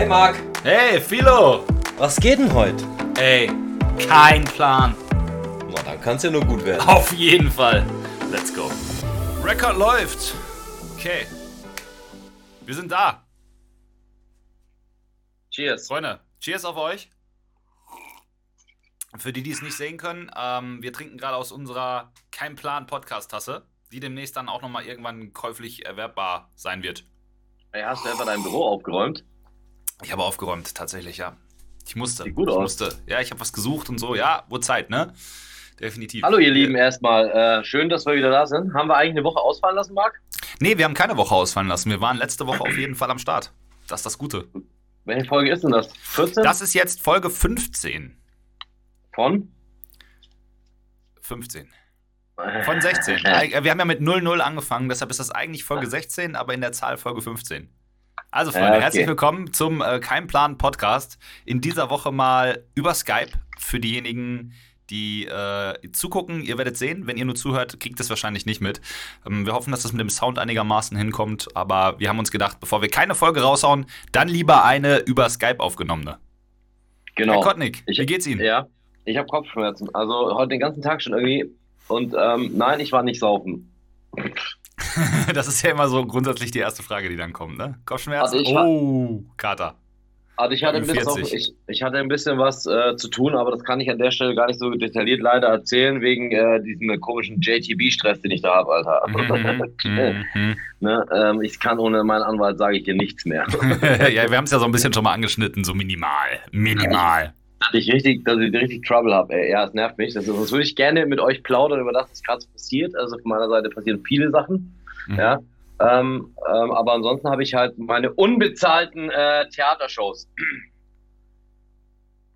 Hi Marc. Hey, Philo. Was geht denn heute? Ey, kein Plan. Na, dann kann's ja nur gut werden. Auf jeden Fall. Let's go. Record läuft. Okay. Wir sind da. Cheers. Freunde, cheers auf euch. Für die, die es nicht sehen können, ähm, wir trinken gerade aus unserer Kein Plan Podcast-Tasse, die demnächst dann auch nochmal irgendwann käuflich erwerbbar sein wird. Ey, hast du etwa dein Büro aufgeräumt? Ich habe aufgeräumt, tatsächlich, ja. Ich musste. Sieht gut ich aus. musste. Ja, ich habe was gesucht und so. Ja, wurde Zeit, ne? Definitiv. Hallo ihr Lieben, erstmal äh, schön, dass wir wieder da sind. Haben wir eigentlich eine Woche ausfallen lassen, Marc? Nee, wir haben keine Woche ausfallen lassen. Wir waren letzte Woche auf jeden Fall am Start. Das ist das Gute. Welche Folge ist denn das? 14? Das ist jetzt Folge 15. Von? 15. Von 16. Äh, Wir haben ja mit 00 angefangen, deshalb ist das eigentlich Folge 16, aber in der Zahl Folge 15. Also, Freunde, okay. herzlich willkommen zum äh, Keimplan Podcast. In dieser Woche mal über Skype für diejenigen, die äh, zugucken. Ihr werdet sehen, wenn ihr nur zuhört, kriegt es wahrscheinlich nicht mit. Ähm, wir hoffen, dass das mit dem Sound einigermaßen hinkommt, aber wir haben uns gedacht, bevor wir keine Folge raushauen, dann lieber eine über Skype aufgenommene. Herr Genau. Kotnik, Ich- wie geht's Ihnen? Ja, ich habe Kopfschmerzen. Also heute den ganzen Tag schon irgendwie. Und ähm, nein, ich war nicht saufen. Das ist ja immer so grundsätzlich die erste Frage, die dann kommt, ne? Kopfschmerzen? Also oh, Kater. Also ich hatte ein bisschen, 40. ich, ich hatte ein bisschen was äh, zu tun, aber das kann ich an der Stelle gar nicht so detailliert leider erzählen, wegen äh, diesem komischen JTB-Stress, den ich da habe, Alter. Mhm, mhm. ne, ähm, ich kann ohne meinen Anwalt, sage ich dir nichts mehr. ja, wir haben es ja so ein bisschen schon mal angeschnitten, so minimal. Minimal. dass ich richtig, dass ich richtig Trouble habe, ey. Ja, es nervt mich. Das, das würde ich gerne mit euch plaudern über das, was gerade passiert. Also von meiner Seite passieren viele Sachen. Mhm. Ja. Ähm, ähm, aber ansonsten habe ich halt meine unbezahlten äh, Theatershows.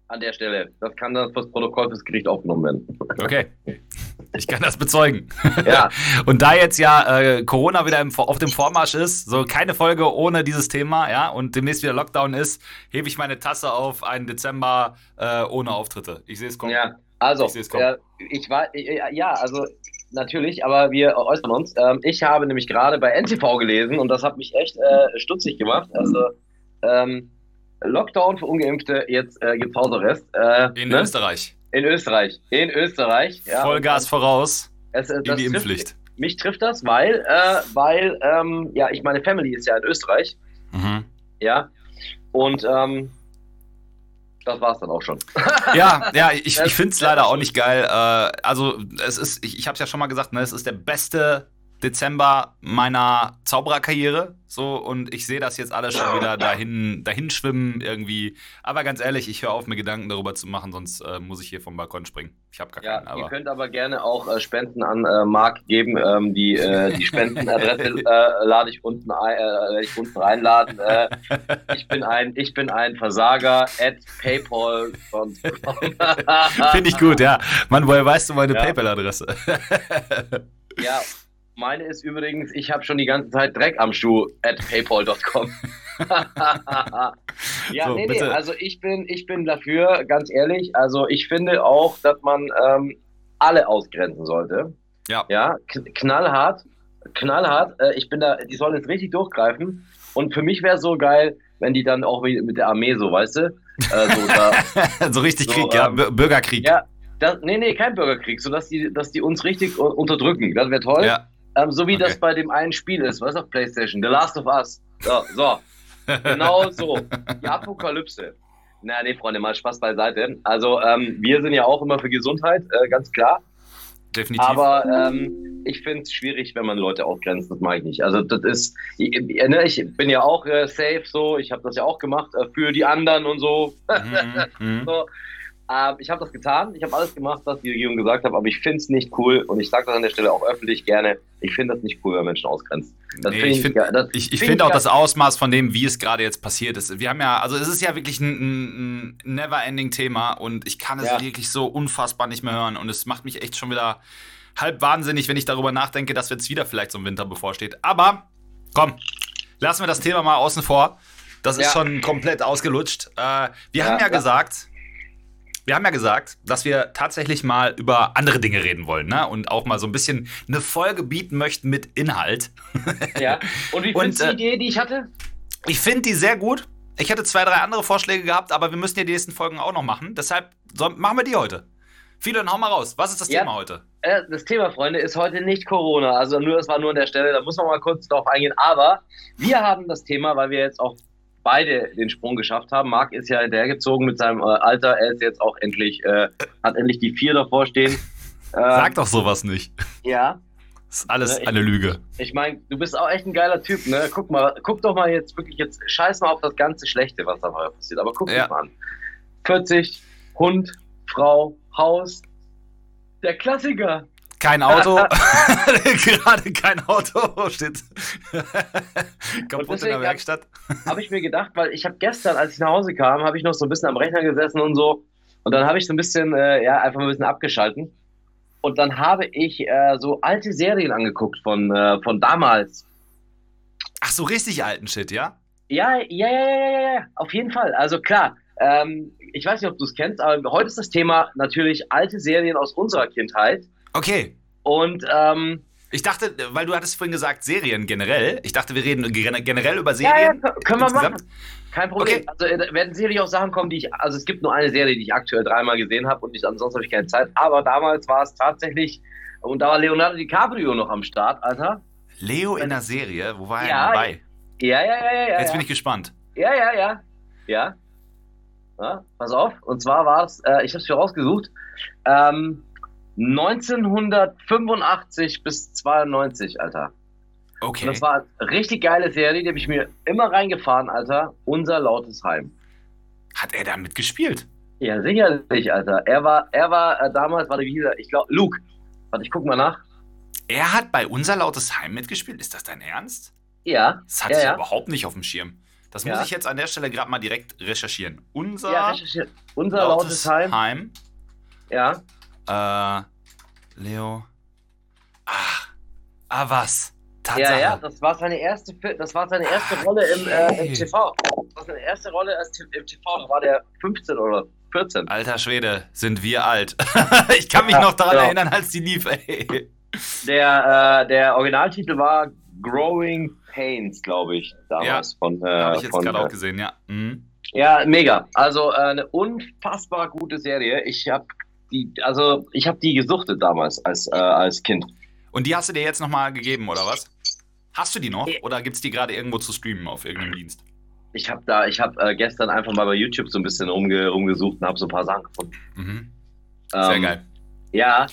An der Stelle. Das kann dann fürs Protokoll fürs Gericht aufgenommen werden. Okay. Ich kann das bezeugen. Ja, Und da jetzt ja äh, Corona wieder im, auf dem Vormarsch ist, so keine Folge ohne dieses Thema, ja, und demnächst wieder Lockdown ist, hebe ich meine Tasse auf einen Dezember äh, ohne Auftritte. Ich sehe es kommen. ja. Also, Ich äh, ich war, äh, ja, also natürlich, aber wir äußern uns. Ähm, ich habe nämlich gerade bei NTV gelesen und das hat mich echt äh, stutzig gemacht. Also, ähm, Lockdown für Ungeimpfte, jetzt äh, gibt's Hausarrest. Äh, In ne? Österreich. In Österreich. In Österreich. Ja, Vollgas voraus Es, äh, in die trifft- Impfpflicht. Mich trifft das, weil, äh, weil, ähm, ja, ich meine Family ist ja in Österreich, Mhm. ja, und ähm, das war's dann auch schon. Ja, ja, ich, ich finde es leider auch nicht geil. Äh, also, es ist, ich, ich habe es ja schon mal gesagt, ne, es ist der beste Dezember meiner Zaubererkarriere. So, und ich sehe das jetzt alles schon wieder dahin, dahin schwimmen irgendwie. Aber ganz ehrlich, ich höre auf, mir Gedanken darüber zu machen, sonst äh, muss ich hier vom Balkon springen. Ich habe gar Ja, keinen, ihr aber. könnt aber gerne auch äh, Spenden an äh, Marc geben. Ähm, die, äh, die Spendenadresse äh, lade ich unten, ein, äh, werde ich unten reinladen. Äh, ich bin ein, ich bin ein Versager at PayPal. Finde ich gut, ja. Mann, woher weißt du meine Ja. PayPal-Adresse? Ja, meine ist übrigens, ich habe schon die ganze Zeit Dreck am Schuh at paypal.com. ja, So, nee, nee, bitte. also ich bin, ich bin dafür, ganz ehrlich, also ich finde auch, dass man ähm, alle ausgrenzen sollte. Ja. Ja, kn- knallhart, knallhart. Äh, ich bin da, die sollen jetzt richtig durchgreifen. Und für mich wäre es so geil, wenn die dann auch mit der Armee so, weißt du? Äh, so da, so richtig So, Krieg, ja. ähm, Bür- Bürgerkrieg. ja, das, nee, nee, kein Bürgerkrieg, so dass die, dass die uns richtig unterdrücken. Das wäre toll. Ja. Ähm, so wie Okay. das bei dem einen Spiel ist, was auf PlayStation, The Last of Us. So, so. genau so. Die Apokalypse. Na, nee, Freunde, mal Spaß beiseite. Also, ähm, wir sind ja auch immer für Gesundheit, äh, ganz klar. Definitiv. Aber ähm, ich finde es schwierig, wenn man Leute ausgrenzt. Das mag ich nicht. Also, das ist, ich, ich, ne, ich bin ja auch äh, safe so. Ich habe das ja auch gemacht äh, für die anderen und so. Mhm, mhm. So, ähm, ich habe das getan, ich habe alles gemacht, was die Regierung gesagt hat, aber ich finde es nicht cool und ich sage das an der Stelle auch öffentlich gerne. Ich finde das nicht cool, wenn Menschen ausgrenzen. Das Nee, find ich finde ja, ich, ich find find auch das Ausmaß von dem, wie es gerade jetzt passiert ist. Wir haben ja, also es ist ja wirklich ein, ein, ein never-ending Thema und ich kann es Ja. wirklich so unfassbar nicht mehr hören und es macht mich echt schon wieder halb wahnsinnig, wenn ich darüber nachdenke, dass jetzt wieder vielleicht so ein Winter bevorsteht. Aber komm, lassen wir das Thema mal außen vor. Das ist Ja. schon komplett ausgelutscht. Äh, wir haben ja. gesagt, wir haben ja gesagt, dass wir tatsächlich mal über andere Dinge reden wollen, ne? Und auch mal so ein bisschen eine Folge bieten möchten mit Inhalt. Ja. Und wie findest du äh, die Idee, die ich hatte? Ich finde die sehr gut. Ich hätte zwei, drei andere Vorschläge gehabt, aber wir müssen ja die nächsten Folgen auch noch machen. Deshalb so, machen wir die heute. Philo, dann hau mal raus. Was ist das Ja. Thema heute? Äh, das Thema, Freunde, ist heute nicht Corona. Also nur, es war nur an der Stelle, da muss man mal kurz drauf eingehen. Aber wir haben das Thema, weil wir jetzt auch beide den Sprung geschafft haben. Marc ist ja hinterhergezogen mit seinem äh, Alter. Er ist jetzt auch endlich, äh, hat endlich die vier davor stehen. Ähm, Sag doch sowas nicht. Ja, Das ist alles Ja, ich- eine Lüge. ich meine, du bist auch echt ein geiler Typ, ne? Guck mal, guck doch mal jetzt wirklich jetzt, scheiß mal auf das ganze Schlechte, was da vorher passiert. Aber guck Ja. dich mal an. 40, Frau, Haus, der Klassiker. Kein Auto. Gerade kein Auto steht kaputt in der Werkstatt. habe ich mir gedacht, weil ich habe gestern, als ich nach Hause kam, habe ich noch so ein bisschen am Rechner gesessen und so. Und dann habe ich so ein bisschen, äh, ja, einfach mal ein bisschen abgeschalten. Und dann habe ich äh, so alte Serien angeguckt von, äh, von damals. Ach so, richtig alten Shit, ja? Ja, ja, ja, ja, ja, ja, ja, auf jeden Fall. Also klar, ähm, ich weiß nicht, ob du es kennst, aber heute ist das Thema natürlich alte Serien aus unserer Kindheit. Okay. Und ähm, Ich dachte, weil du hattest vorhin gesagt, Serien generell. Ich dachte, wir reden gen- generell über ja, ja, Serien. können wir insgesamt? machen. Kein Problem. Okay. Also äh, werden sicherlich auch Sachen kommen, die ich, also es gibt nur eine Serie, die ich aktuell dreimal gesehen habe und ich, ansonsten habe ich keine Zeit. Aber damals war es tatsächlich, und da war Leonardo DiCaprio noch am Start, Alter. Leo in der Serie, wo war er Ja, dabei? Ja, ja, ja, ja, ja. Jetzt ja. bin ich gespannt. Ja, ja, ja. Ja. ja pass auf. Und zwar war es, äh, ich habe es hier rausgesucht, ähm, 1985 bis 92, Alter. Und Okay. das war eine richtig geile Serie, die habe ich mir immer reingefahren, Alter. Unser lautes Heim. Hat er da mitgespielt? Ja, sicherlich, Alter. Er war, er war äh, damals, warte, wie hieß er? Ich glaube, Luke. Warte, ich guck mal nach. Er hat bei Unser Lautes Heim mitgespielt? Ist das dein Ernst? Ja, Das hatte Ja, ich ja. überhaupt nicht auf dem Schirm. Das muss Ja. ich jetzt an der Stelle gerade mal direkt recherchieren. Unser ja, recherchiert. Unser lautes, Heim. Heim. Ja. Äh, Leo. Ach. Ah, was? Tatsache. Ja, ja, das war seine erste, Fi- das war seine erste Rolle im, äh, im TV. Das war seine erste Rolle im TV. Da war der 15 oder 14. Alter Schwede, sind wir alt. ich kann mich Ja, noch daran ja. erinnern, als die lief, ey. Der, äh, der Originaltitel war Growing Pains, glaube ich, damals. Von, äh, Habe ich jetzt gerade äh, auch gesehen, ja. Mhm. Ja, mega. Also äh, eine unfassbar gute Serie. Ich habe die, also ich habe die gesuchtet damals als, äh, als Kind. Und die hast du dir jetzt nochmal gegeben, oder was? Hast du die noch? Oder gibt es die gerade irgendwo zu streamen auf irgendeinem Dienst? Ich habe da, ich habe äh, gestern einfach mal bei YouTube so ein bisschen rumge rumgesucht und habe so ein paar Sachen gefunden. Mhm. Sehr Ähm, geil. Ja.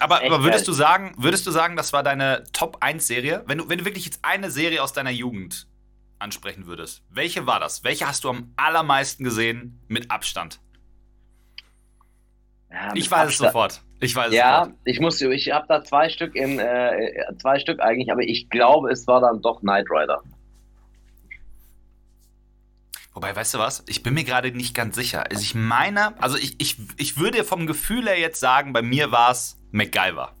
Aber, aber würdest geil. du sagen, würdest du sagen, das war deine Top 1 Serie? Wenn du, wenn du wirklich jetzt eine Serie aus deiner Jugend ansprechen würdest, welche war das? Welche hast du am allermeisten gesehen mit Abstand? Ich weiß es Abstand- sofort. Ich weiß es Ja, sofort. ich muss, ich habe da zwei Stück in, äh, zwei Stück eigentlich, aber ich glaube, es war dann doch Knight Rider. Wobei, weißt du was? Ich bin mir gerade nicht ganz sicher. Also ich meine, also ich, ich, ich würde vom Gefühl her jetzt sagen, bei mir war es MacGyver.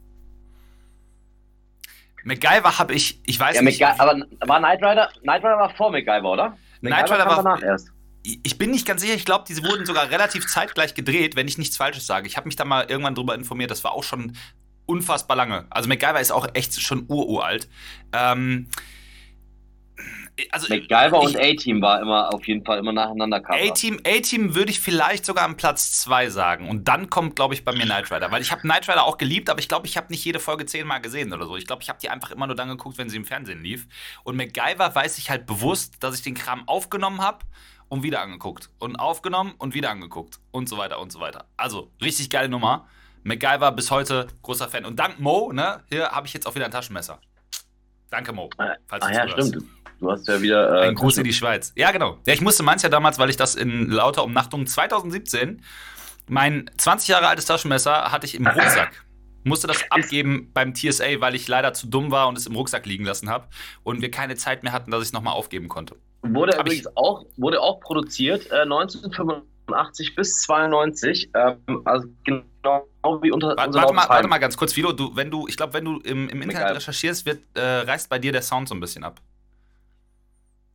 MacGyver habe ich, ich weiß Ja, nicht. MacGy- aber war Knight Rider, Knight Rider war vor MacGyver, oder? Knight Rider war- danach erst. Ich bin nicht ganz sicher, ich glaube, diese wurden sogar relativ zeitgleich gedreht, wenn ich nichts Falsches sage. Ich habe mich da mal irgendwann drüber informiert, das war auch schon unfassbar lange. Also MacGyver ist auch echt schon ururalt. Ähm, also MacGyver ich- und A-Team war immer auf jeden Fall immer nacheinander Cover. A-Team, A-Team würde ich vielleicht sogar am Platz 2 sagen. Und dann kommt, glaube ich, bei mir Knight Rider. Weil ich habe Knight Rider auch geliebt, aber ich glaube, ich habe nicht jede Folge zehnmal gesehen oder so. Ich glaube, ich habe die einfach immer nur dann geguckt, wenn sie im Fernsehen lief. Und MacGyver weiß ich halt bewusst, dass ich den Kram aufgenommen habe und wieder angeguckt. Und aufgenommen und wieder angeguckt. Und so weiter und so weiter. Also, richtig geile Nummer. MacGyver bis heute großer Fan. Und dank Mo, ne, hier habe ich jetzt auch wieder ein Taschenmesser. Danke, Mo. Ah, falls ah ja, stimmt. Du hast ja wieder. Äh, Ein Gruß in die Schweiz. Ja, genau. Ja, ich musste meins ja damals, weil ich das in lauter Umnachtung 2017, mein 20 Jahre altes Taschenmesser hatte ich im Rucksack. Musste das abgeben beim TSA, weil ich leider zu dumm war und es im Rucksack liegen lassen habe und wir keine Zeit mehr hatten, dass ich es nochmal aufgeben konnte. Wurde Hab ich- übrigens auch, wurde auch produziert äh, 1985 bis 92. Ähm, also genau wie unter Warte, unser warte, mal, warte mal ganz kurz, Philo. Du, wenn du, ich glaube, wenn du im, im Internet Egal. recherchierst, wird, äh, reißt bei dir der Sound so ein bisschen ab.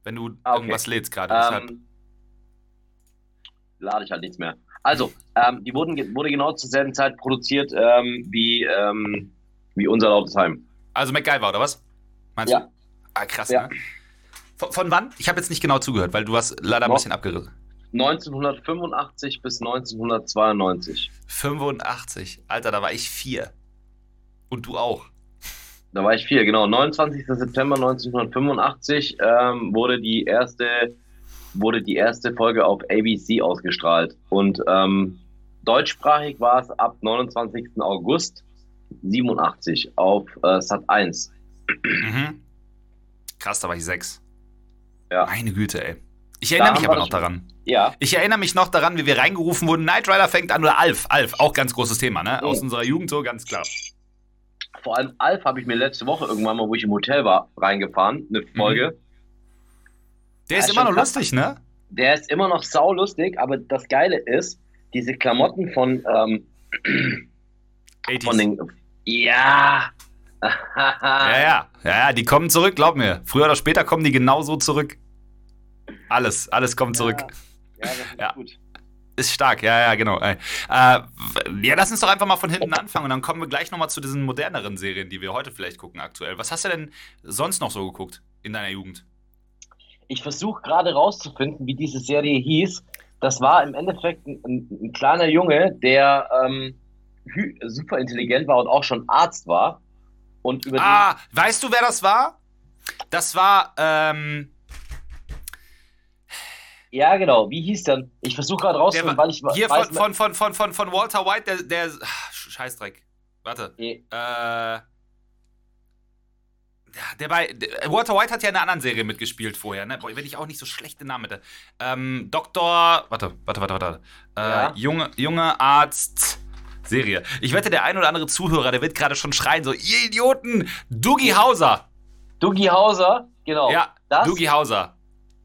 Wenn du Ah, okay. irgendwas lädst gerade. deshalb. Ähm, lade ich halt nichts mehr. Also, ähm, die wurden, wurde genau zur selben Zeit produziert ähm, wie, ähm, wie unser Lautes Heim. Also MacGyver, oder was? Meinst Ja. du? Ah, krass, Ja. ne? Von, von wann? Ich habe jetzt nicht genau zugehört, weil du hast leider ein bisschen abgerissen. 1985 bis 1992. 85. Alter, da war ich vier. Und du auch. Da war ich vier, genau. 29. September 1985 ähm, wurde die erste wurde die erste Folge auf ABC ausgestrahlt und ähm, deutschsprachig war es ab 29. August 87 auf äh, Sat 1. Mhm. Krass, da war ich sechs. Ja. Meine Güte, ey. Ich erinnere Da mich aber noch schon. daran. Ja, Ich erinnere mich noch daran, wie wir reingerufen wurden. Knight Rider fängt an oder Alf. Alf, auch ganz großes Thema, ne? Aus Oh. unserer Jugend so, ganz klar. vor allem Alf habe ich mir letzte Woche irgendwann mal, wo ich im Hotel war, reingefahren, eine Folge. Der Ja, ist immer noch krass. lustig, ne? Der ist immer noch saulustig, aber das Geile ist, diese Klamotten von, ähm, 80s. von den. Ja! Ja, ja, ja, ja, die kommen zurück, glaub mir. Früher oder später kommen die genauso zurück. Alles, alles kommt zurück. Ja, das ist Ja. gut. Ist stark, ja, ja, genau. Äh, ja, lass uns doch einfach mal von hinten anfangen und dann kommen wir gleich nochmal zu diesen moderneren Serien, die wir heute vielleicht gucken aktuell. Was hast du denn sonst noch so geguckt in deiner Jugend? Ich versuche gerade rauszufinden, wie diese Serie hieß. Das war im Endeffekt ein, ein, ein kleiner Junge, der ähm, super intelligent war und auch schon Arzt war. Und über Ah, weißt du, wer das war? Das war, ähm, ja genau, wie hieß denn? Ich versuche gerade der rauszufinden, weil ich hier weiß, von, von, von, von, von, Walter White, der, der, Scheißdreck. Warte. Nee, Äh, ja, der bei, der, Walter White hat ja in einer anderen Serie mitgespielt vorher, ne? Boah, wenn ich auch nicht so schlechte Namen hätte. Ähm, Doktor, warte, warte, warte, warte. Äh, Ja. junge, junge Arzt. Serie. Ich wette, der ein oder andere Zuhörer, der wird gerade schon schreien, so, ihr Idioten, Dougie Hauser. Dougie Hauser, genau. Ja, das. Dougie Hauser.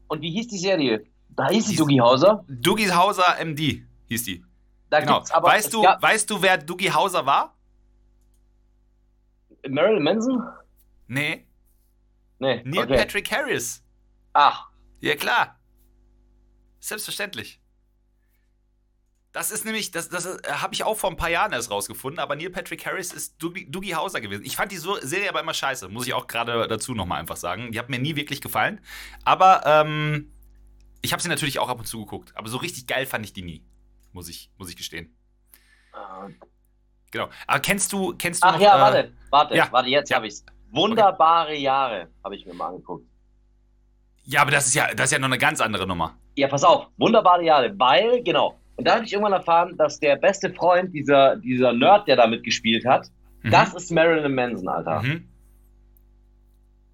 Und wie hieß die Serie? Da hieß sie Hieß- Dougie Hauser. Dougie Hauser MD hieß die. Da Genau. aber weißt, du, weißt du, wer Dougie Hauser war? Marilyn Manson? Nee, Nee. Neil okay. Patrick Harris. Ach, Ja, klar. Selbstverständlich. Das ist nämlich, das, das äh, habe ich auch vor ein paar Jahren erst rausgefunden, aber Neil Patrick Harris ist Dougie, Dougie Hauser gewesen. Ich fand die Serie aber immer scheiße, muss ich auch gerade dazu nochmal einfach sagen. Die hat mir nie wirklich gefallen. Aber ähm, ich habe sie natürlich auch ab und zu geguckt. Aber so richtig geil fand ich die nie. Muss ich, muss ich gestehen. Äh, Genau. Aber kennst du, kennst du Ach noch, ja, äh, warte, warte, ja. warte, jetzt Ja. habe ich's. Wunderbare Jahre habe ich mir mal angeguckt. Ja, aber das ist ja, das ist ja noch eine ganz andere Nummer. Ja, pass auf, wunderbare Jahre, weil, genau. Und da habe ich irgendwann erfahren, dass der beste Freund, dieser, dieser Nerd, der da mitgespielt hat, Mhm. das ist Marilyn Manson, Alter. Mhm.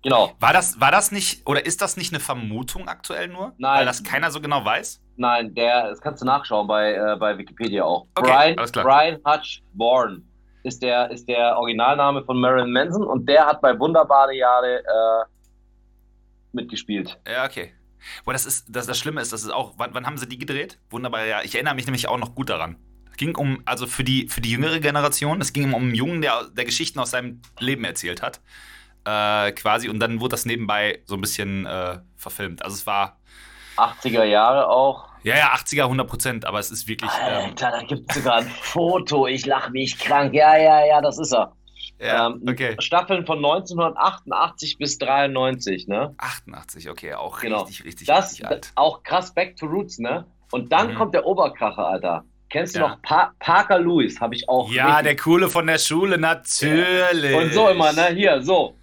Genau. War das, war das nicht, oder ist das nicht eine Vermutung aktuell nur? Nein. Weil das keiner so genau weiß? Nein, der, das kannst du nachschauen bei, äh, bei Wikipedia auch. Okay, Brian, alles klar. Brian Hutch Bourne ist der, ist der Originalname von Marilyn Manson und der hat bei Wunderbare Jahre äh, mitgespielt. Ja, okay. Boah, das ist, das, das Schlimme ist, das ist auch, wann, wann haben sie die gedreht? Wunderbar, ja. Ich erinnere mich nämlich auch noch gut daran. Es ging um, also für die, für die jüngere Generation, es ging um einen Jungen, der, der Geschichten aus seinem Leben erzählt hat. Äh, quasi, und dann wurde das nebenbei so ein bisschen äh, verfilmt. Also es war, 80er Jahre auch. ja, ja, 80er, 100 Prozent, aber es ist wirklich, ähm, Alter, da gibt es sogar ein Foto. Ich lache mich krank. Ja, ja, ja, das ist er. ja, ähm, okay. Staffeln von 1988 bis 93, ne? 88, okay, auch Genau. richtig, richtig, Das richtig alt. auch krass Back to Roots, ne? Und dann Mhm. kommt der Oberkracher, Alter. Kennst du Ja. noch pa Parker Lewis? Habe ich auch. Ja, richtig- der Coole von der Schule, natürlich. Und so immer, ne? Hier, so.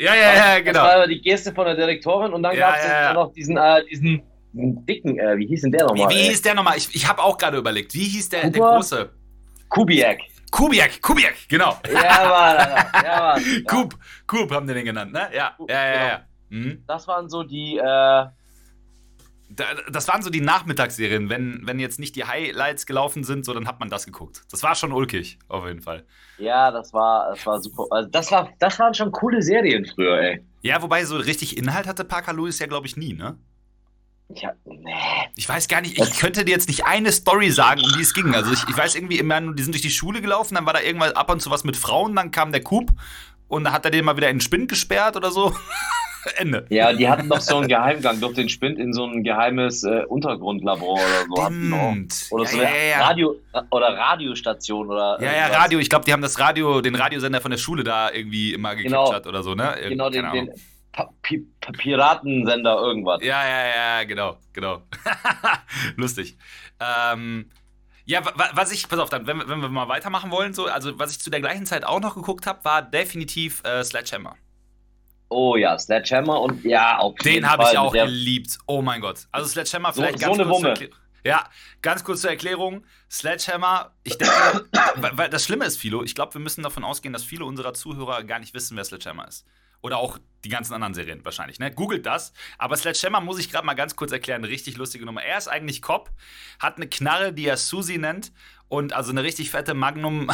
Ja, ja, ja, Das genau. war aber die Geste von der Direktorin und dann Ja, gab es ja, ja. noch diesen, äh, diesen, diesen dicken, äh, wie hieß denn der Wie, nochmal? wie ey? hieß der nochmal? Ich, ich habe auch gerade überlegt. Wie hieß der, der große? Kubiak. Kubiak, Kubiak, genau. Ja, Mann, Alter. Ja, Mann. Ja. Kub, Kub haben die den genannt, ne? Ja, Kub, ja, ja, genau. ja. Mhm. Das waren so die, äh, das waren so die Nachmittagsserien. Wenn, wenn jetzt nicht die Highlights gelaufen sind, so dann hat man das geguckt. Das war schon ulkig, auf jeden Fall. ja, das war, das war super. Also das war, das waren schon coole Serien früher, ey. Ja, wobei so richtig Inhalt hatte Parker Lewis ja, glaube ich, nie, ne? Ja, nee. Ich weiß gar nicht, ich könnte dir jetzt nicht eine Story sagen, um die es ging. Also ich, ich weiß irgendwie immer nur, die sind durch die Schule gelaufen, dann war da irgendwann ab und zu was mit Frauen, dann kam der Coop und da hat er den mal wieder in den Spind gesperrt oder so. Ende. Ja, die hatten noch so einen Geheimgang durch den Spind in so ein geheimes äh, Untergrundlabor oder so. hatten auch. Oder ja, so ja, eine ja. Radio oder Radiostation oder Ja, ja. Radio. Ich glaube, die haben das Radio, den Radiosender von der Schule da irgendwie immer gekippt Genau. oder so, ne? Irgend- Genau, den, den Ahnung. Piratensender irgendwas. Ja, ja, ja, genau, genau. Lustig. Ähm, ja, was ich, pass auf, dann, wenn, wenn, wir mal weitermachen wollen, so, also was ich zu der gleichen Zeit auch noch geguckt habe, war definitiv äh, Sledgehammer. Oh ja, Sledgehammer und ja, auf Den habe ich auch geliebt. Oh mein Gott. Also Sledgehammer vielleicht so, ganz so eine Wumme. Ja, ganz kurz zur Erklärung. Sledgehammer, ich denke, weil das Schlimme ist, Philo, ich glaube, wir müssen davon ausgehen, dass viele unserer Zuhörer gar nicht wissen, wer Sledgehammer ist. Oder auch die ganzen anderen Serien wahrscheinlich, ne? Googelt das. Aber Sledgehammer muss ich gerade mal ganz kurz erklären. Richtig lustige Nummer. Er ist eigentlich Cop, hat eine Knarre, die er Susie nennt. Und also eine richtig fette Magnum.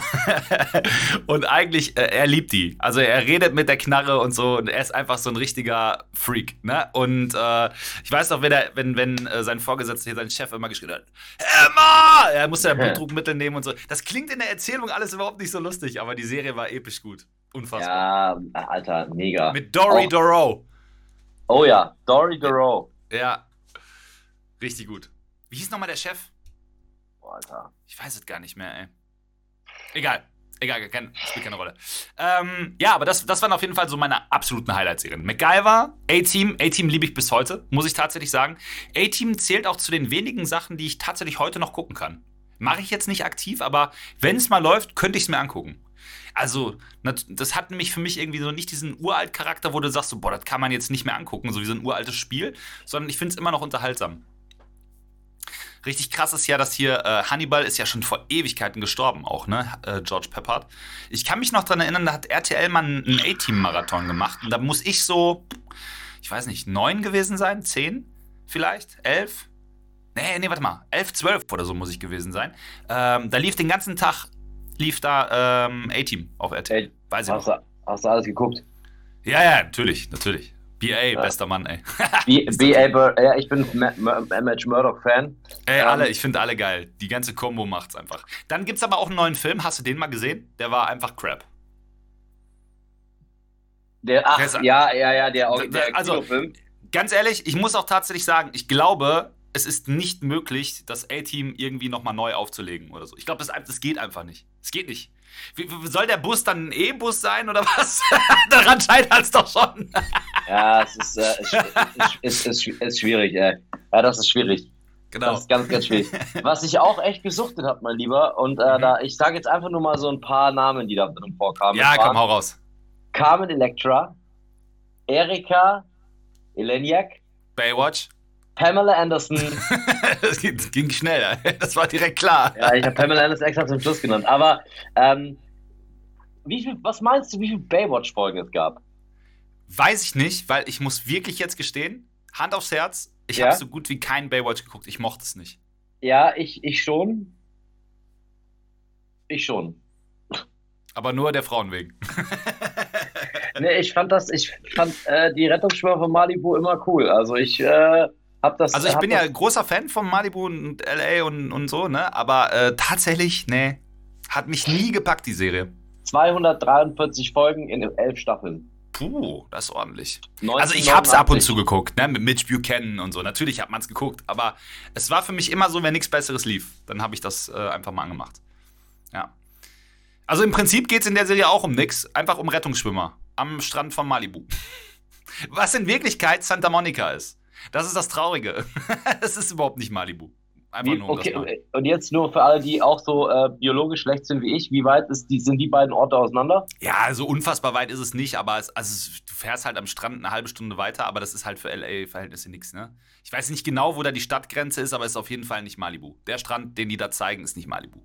und eigentlich, äh, er liebt die. Also er redet mit der Knarre und so. Und er ist einfach so ein richtiger Freak, ne? Und äh, ich weiß noch, wenn, er, wenn, wenn äh, sein Vorgesetzter hier, sein Chef immer geschrien hat: Emma! Er musste ja Blutdruckmittel nehmen und so. Das klingt in der Erzählung alles überhaupt nicht so lustig, aber die Serie war episch gut. Unfassbar. Ja, Alter, mega. Mit Dory oh. Doro. Oh ja, Dory Doro. Ja. Richtig gut. Wie hieß nochmal der Chef? Alter. Ich weiß es gar nicht mehr, ey. Egal. Egal, kein, spielt keine Rolle. Ähm, ja, aber das, das waren auf jeden Fall so meine absoluten Highlight-Serien. MacGyver, A-Team, A-Team liebe ich bis heute, muss ich tatsächlich sagen. A-Team zählt auch zu den wenigen Sachen, die ich tatsächlich heute noch gucken kann. Mache ich jetzt nicht aktiv, aber wenn es mal läuft, könnte ich es mir angucken. Also, das hat nämlich für mich irgendwie so nicht diesen uralt Charakter, wo du sagst, so, boah, das kann man jetzt nicht mehr angucken, so wie so ein uraltes Spiel, sondern ich finde es immer noch unterhaltsam. Richtig krass ist ja, dass hier äh, Hannibal ist ja schon vor Ewigkeiten gestorben, auch, ne? Äh, George Peppard. Ich kann mich noch daran erinnern, da hat RTL mal einen A-Team-Marathon gemacht und da muss ich so, ich weiß nicht, neun gewesen sein, zehn vielleicht, elf. Nee, nee, warte mal, elf, zwölf oder so muss ich gewesen sein. Ähm, da lief den ganzen Tag lief da ähm, A-Team auf RTL. Weiß ich hast, noch. Du, hast du alles geguckt? Ja, ja, natürlich, natürlich. BA, ja. bester Mann, ey. BA, ja, ich bin MH Murdoch-Fan. Ey, um, alle, ähm, ich finde alle geil. Die ganze Combo macht's einfach. Dann gibt's aber auch einen neuen Film. Hast du den mal gesehen? Der war einfach crap. Der, ach, ja, ja, ja, der, der also, Kinofilm. Ganz ehrlich, ich muss auch tatsächlich sagen, ich glaube, es ist nicht möglich, das A-Team irgendwie nochmal neu aufzulegen oder so. Ich glaube, das, das geht einfach nicht. Es geht nicht. Wie, soll der Bus dann ein E-Bus sein oder was? Daran scheitert es doch schon. ja, es ist, äh, ist, ist, ist, schwierig, ey. Ja, das ist schwierig. Genau. Das ist ganz, ganz schwierig. Was ich auch echt gesuchtet habe, mein Lieber, und äh, mhm. da, ich sage jetzt einfach nur mal so ein paar Namen, die da drin vorkamen. Ja, komm, hau raus. Carmen Electra, Erika Eleniak, Baywatch, Pamela Anderson. das ging schnell, das war direkt klar. Ja, ich habe Pamela Anderson extra zum Schluss genannt. Aber ähm, wie viel, was meinst du, wie viele Baywatch-Folgen es gab? Weiß ich nicht, weil ich muss wirklich jetzt gestehen, Hand aufs Herz, ich ja? habe so gut wie keinen Baywatch geguckt. Ich mochte es nicht. Ja, ich, ich schon. Ich schon. Aber nur der Frauen wegen. nee, ich fand das, ich fand äh, die Rettungsschwimmer von Malibu immer cool. Also ich äh, das. Also ich bin ja großer Fan von Malibu und LA und, und so, ne? Aber äh, tatsächlich, nee, hat mich nie gepackt, die Serie. 243 Folgen in elf Staffeln. Puh, das ist ordentlich. 1989. Also ich hab's ab und zu geguckt, ne, mit Mitch Buchanan und so. Natürlich hat man's geguckt, aber es war für mich immer so, wenn nichts Besseres lief, dann habe ich das äh, einfach mal angemacht. Ja. Also im Prinzip geht's in der Serie auch um nichts, einfach um Rettungsschwimmer am Strand von Malibu. Was in Wirklichkeit Santa Monica ist. Das ist das Traurige. Es ist überhaupt nicht Malibu. Einfach wie, nur um okay, und jetzt nur für alle, die auch so äh, biologisch schlecht sind wie ich, wie weit ist die, sind die beiden Orte auseinander? Ja, so unfassbar weit ist es nicht, aber es, also du fährst halt am Strand eine halbe Stunde weiter, aber das ist halt für LA-Verhältnisse nichts, ne? Ich weiß nicht genau, wo da die Stadtgrenze ist, aber es ist auf jeden Fall nicht Malibu. Der Strand, den die da zeigen, ist nicht Malibu.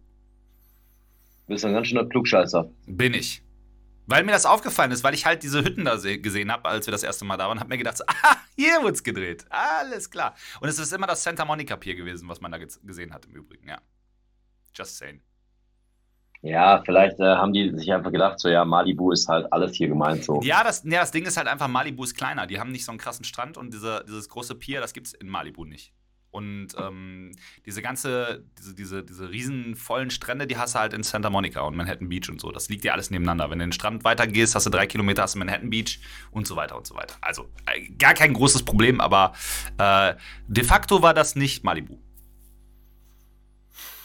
Du bist ein ganz schöner Klugscheißer. Bin ich. Weil mir das aufgefallen ist, weil ich halt diese Hütten da gesehen habe, als wir das erste Mal da waren, habe mir gedacht, so, ah, hier wird's gedreht. Alles klar. Und es ist immer das Santa Monica Pier gewesen, was man da gesehen hat im Übrigen, ja. Just saying. Ja, vielleicht äh, haben die sich einfach gedacht, so ja, Malibu ist halt alles hier gemeint so. Ja, das, ja, das Ding ist halt einfach, Malibu ist kleiner. Die haben nicht so einen krassen Strand und diese, dieses große Pier, das gibt's in Malibu nicht. Und ähm, diese ganze, diese, diese, diese riesen vollen Strände, die hast du halt in Santa Monica und Manhattan Beach und so. Das liegt ja alles nebeneinander. Wenn du den Strand weitergehst, hast du drei Kilometer, hast du Manhattan Beach und so weiter und so weiter. Also äh, gar kein großes Problem, aber äh, de facto war das nicht Malibu.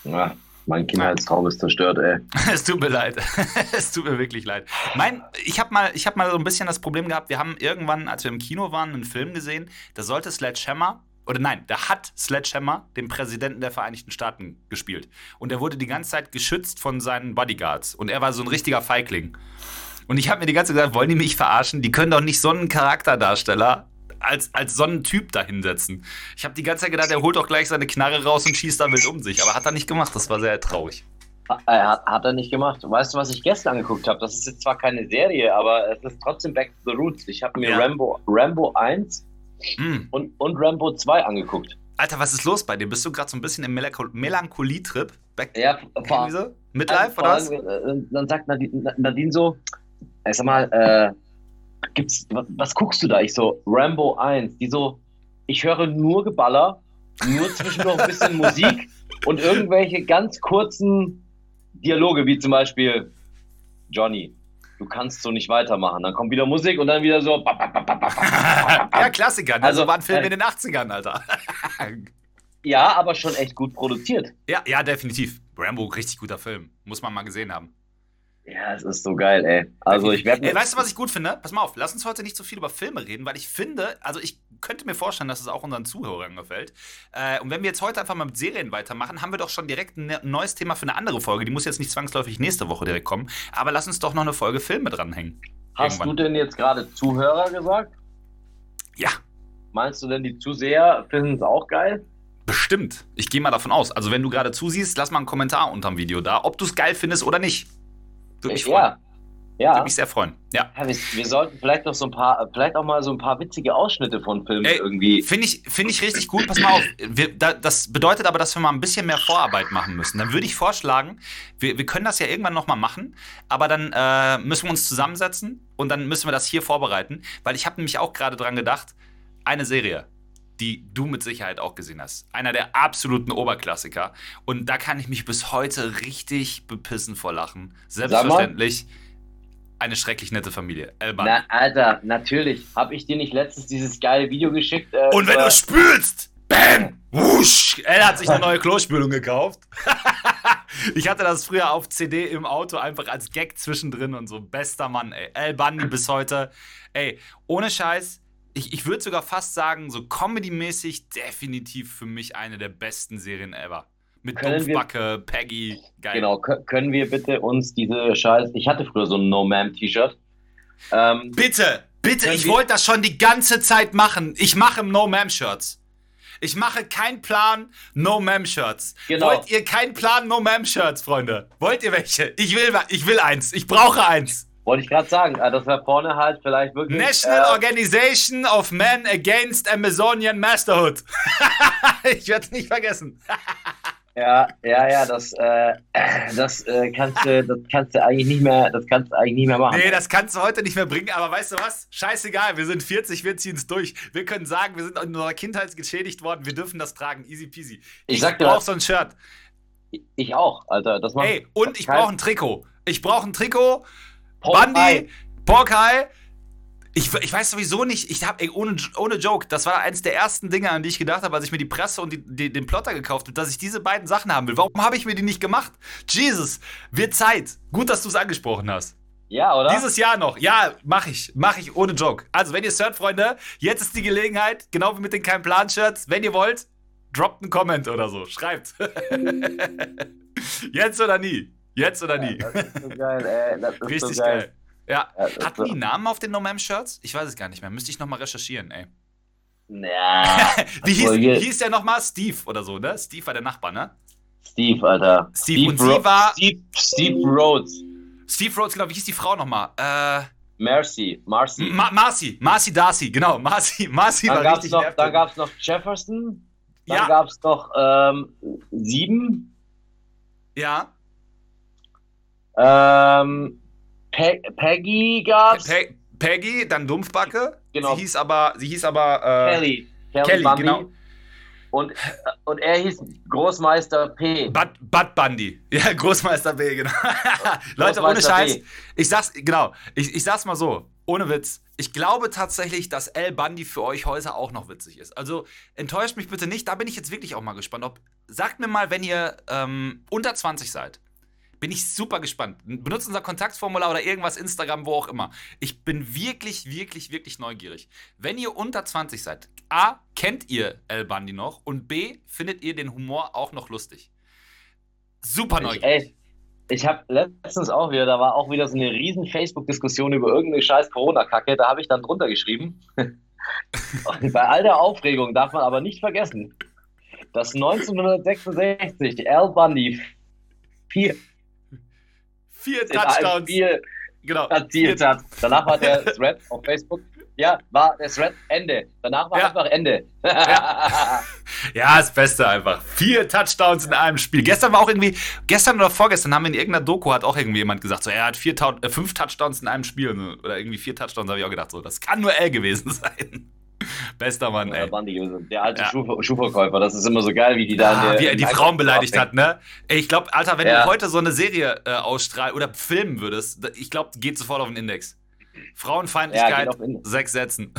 Ja, Mein Kindheitstraum ist zerstört, ey. es tut mir leid. es tut mir wirklich leid. Mein, ich habe mal, hab mal so ein bisschen das Problem gehabt, wir haben irgendwann, als wir im Kino waren, einen Film gesehen, da sollte Sledgehammer, oder nein, da hat Sledgehammer den Präsidenten der Vereinigten Staaten gespielt. Und er wurde die ganze Zeit geschützt von seinen Bodyguards. Und er war so ein richtiger Feigling. Und ich habe mir die ganze Zeit gesagt, wollen die mich verarschen? Die können doch nicht so einen Charakterdarsteller als, als so einen Typ da hinsetzen. Ich habe die ganze Zeit gedacht, er holt doch gleich seine Knarre raus und schießt da wild um sich. Aber hat er nicht gemacht. Das war sehr traurig. Hat, hat er nicht gemacht. Weißt du, was ich gestern angeguckt habe? Das ist jetzt zwar keine Serie, aber es ist trotzdem Back to the Roots. Ich habe mir ja. Rambo, Rambo 1 mm. und, und Rambo 2 angeguckt. Alter, was ist los bei dir? Bist du gerade so ein bisschen im Melancholie-Trip? Ja, vor, Midlife oder was? Äh, dann sagt Nadine, Nadine so, ich sag mal, äh, gibt's, was, was, guckst du da? Ich so, Rambo 1, die so, ich höre nur Geballer, nur zwischendurch ein bisschen Musik und irgendwelche ganz kurzen Dialoge, wie zum Beispiel, Johnny, du kannst so nicht weitermachen. Dann kommt wieder Musik und dann wieder so. ja, Klassiker. Ne? Also, also war ein Film äh, in den 80ern, Alter. ja, aber schon echt gut produziert. Ja, ja, definitiv. Rambo, richtig guter Film. Muss man mal gesehen haben. Ja, es ist so geil, ey. Also ich werde. Weißt du, was ich gut finde? Pass mal auf, lass uns heute nicht so viel über Filme reden, weil ich finde, also ich könnte mir vorstellen, dass es auch unseren Zuhörern gefällt. Äh, und wenn wir jetzt heute einfach mal mit Serien weitermachen, haben wir doch schon direkt ein neues Thema für eine andere Folge. Die muss jetzt nicht zwangsläufig nächste Woche direkt kommen, aber lass uns doch noch eine Folge Filme dranhängen. Hast Irgendwann. du denn jetzt gerade Zuhörer gesagt? Ja. Meinst du denn, die Zuseher finden es auch geil? Bestimmt. Ich gehe mal davon aus. Also, wenn du gerade zusiehst, lass mal einen Kommentar unter dem Video da, ob du es geil findest oder nicht. Würde mich freuen. Ja. Ja. Würde mich sehr freuen. Ja. ja wir, wir, sollten vielleicht noch so ein paar, vielleicht auch mal so ein paar witzige Ausschnitte von Filmen Ey, irgendwie. Finde ich, find ich richtig gut. Pass mal auf. Wir, da, das bedeutet aber, dass wir mal ein bisschen mehr Vorarbeit machen müssen. Dann würde ich vorschlagen, wir, wir können das ja irgendwann nochmal machen, aber dann äh, müssen wir uns zusammensetzen und dann müssen wir das hier vorbereiten, weil ich habe nämlich auch gerade dran gedacht, eine Serie, die du mit Sicherheit auch gesehen hast. Einer der absoluten Oberklassiker. Und da kann ich mich bis heute richtig bepissen vor Lachen. Selbstverständlich. Eine schrecklich nette Familie. Elban. Na, Alter, natürlich. Hab ich dir nicht letztens dieses geile Video geschickt? Äh, Und wenn du spülst, bam, wusch. Er hat sich eine neue Klospülung gekauft. ich hatte das früher auf CD im Auto einfach als Gag zwischendrin und so. Bester Mann, ey. El Bundy bis heute. Ey, ohne Scheiß ich, ich würde sogar fast sagen, so comedy-mäßig definitiv für mich eine der besten Serien ever. Mit Dumpfbacke, Peggy, geil. Genau, können wir bitte uns diese Scheiß. Ich hatte früher so ein No-Ma'am-T-Shirt. Ähm, bitte, bitte, ich wollte das schon die ganze Zeit machen. Ich mache No-Ma'am-Shirts. Ich mache keinen Plan No-Ma'am-Shirts. Genau. Wollt ihr keinen Plan No-Ma'am-Shirts, Freunde? Wollt ihr welche? Ich will, ich will eins. Ich brauche eins. Wollte ich gerade sagen, äh, das wäre vorne halt vielleicht wirklich. National äh, Organization of Men Against Amazonian Masterhood. ich werde es nicht vergessen. ja, ja, ja, das, äh, das, äh, kannst du, das kannst du eigentlich nicht mehr, das kannst du eigentlich nicht mehr machen. Nee, das kannst du heute nicht mehr bringen, aber weißt du was? Scheißegal, wir sind 40, wir ziehen es durch. Wir können sagen, wir sind in unserer Kindheit geschädigt worden, wir dürfen das tragen. Easy peasy. Ich, ich brauche so ein Shirt. Ich auch, Alter. Das macht Ey, und ich brauche ein Trikot. Ich brauche ein Trikot Bandi, Porkai. Ich, ich weiß sowieso nicht, ich habe, ohne, ohne Joke, das war eines der ersten Dinge, an die ich gedacht habe, als ich mir die Presse und die, die, den Plotter gekauft habe, dass ich diese beiden Sachen haben will. Warum habe ich mir die nicht gemacht? Jesus, wird Zeit. Gut, dass du es angesprochen hast. Ja, oder? Dieses Jahr noch. Ja, mache ich. Mache ich ohne Joke. Also, wenn ihr es hört, Freunde, jetzt ist die Gelegenheit, genau wie mit den Kein Plan-Shirts. Wenn ihr wollt, droppt einen Comment oder so. Schreibt. jetzt oder nie. Jetzt oder nie? Ja, das ist so geil, ey. Das ist Richtig so geil. geil. Ja. ja Hatten die Namen auf den No Ma'am Shirts? Ich weiß es gar nicht mehr. Müsste ich nochmal recherchieren, ey. Ja. wie, hieß, hieß der nochmal? Steve oder so, ne? Steve war der Nachbar, ne? Steve, Alter. Steve, Steve und sie war. Steve, Steve Rhodes. Steve Rhodes, genau. Wie hieß die Frau nochmal? Äh. Mercy, Marcy. Ma Marcy, Marcy Darcy, genau. Marcy, Marcy dann war richtig noch, Dann gab es noch Jefferson. Dann ja. gab es noch ähm, sieben. Ja. Ähm, Pe Peggy gab's. Pe Peggy, dann Dumpfbacke. Genau. Sie hieß aber, sie hieß aber äh, Kelly. Kelly, Kelly genau. Und, und er hieß Großmeister P. Bud, Bud Bundy. Ja, Großmeister P, genau. Leute, ohne Scheiß. P. Ich sag's, genau, ich, ich sag's mal so. ohne Witz, ich glaube tatsächlich, dass El Bundy für euch heute auch noch witzig ist. Also enttäuscht mich bitte nicht, da bin ich jetzt wirklich auch mal gespannt. Ob, sagt mir mal, wenn ihr ähm, unter 20 seid. Bin ich super gespannt. Benutzt unser Kontaktformular oder irgendwas, Instagram, wo auch immer. Ich bin wirklich, wirklich, wirklich neugierig. Wenn ihr unter 20 seid, A, kennt ihr El Bundy noch und B, findet ihr den Humor auch noch lustig. Super neugierig. Ich, ich habe letztens auch wieder, da war auch wieder so eine riesen Facebook-Diskussion über irgendeine scheiß Corona-Kacke. Da habe ich dann drunter geschrieben. Bei all der Aufregung darf man aber nicht vergessen, dass 1966 Al Bundy vier vier Touchdowns Spiel genau. erzielt hat. Danach war der Thread auf Facebook. Ja, war der Thread Ende. Danach war ja. einfach Ende. Ja. ja, das Beste einfach. Vier Touchdowns in einem Spiel. Gestern war auch irgendwie, gestern oder vorgestern haben wir in irgendeiner Doku hat auch irgendwie jemand gesagt, so er hat vier, äh, fünf Touchdowns in einem Spiel. Oder irgendwie vier Touchdowns, habe ich auch gedacht, so, das kann nur er gewesen sein. Bester Mann, ey. Der alte ja. Schuh Schuhverkäufer, das ist immer so geil, wie die da. Ja, wie er die Frauen beleidigt hat, ne? Ich glaube, Alter, wenn ja. du heute so eine Serie äh, ausstrahlst oder filmen würdest, ich glaube, geht sofort auf den Index. Frauenfeindlichkeit, ja, sechs Sätzen.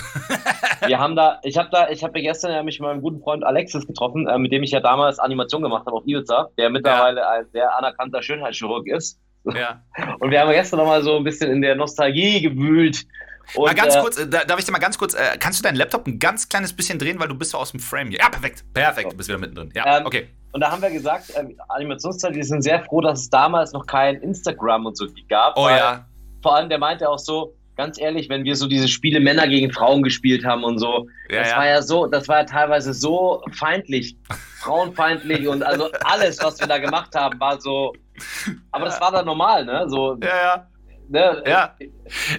Wir haben da, ich habe da, ich habe gestern ja mich mit meinem guten Freund Alexis getroffen, äh, mit dem ich ja damals Animation gemacht habe auf Ibiza, der mittlerweile ja. ein sehr anerkannter Schönheitschirurg ist. Ja. Und wir haben gestern nochmal so ein bisschen in der Nostalgie gewühlt und, mal ganz äh, kurz, äh, darf ich dir mal ganz kurz, äh, kannst du deinen Laptop ein ganz kleines bisschen drehen, weil du bist so aus dem Frame hier. Ja, perfekt, perfekt, du bist wieder mittendrin. Ja, ähm, okay. Und da haben wir gesagt, ähm, Animationszeit, die sind sehr froh, dass es damals noch kein Instagram und so gab. Oh ja. Vor allem, der meinte auch so, ganz ehrlich, wenn wir so diese Spiele Männer gegen Frauen gespielt haben und so, ja, das ja. war ja so, das war ja teilweise so feindlich, frauenfeindlich und also alles, was wir da gemacht haben, war so. Aber das war dann normal, ne? So, ja, ja. Ne? Ja.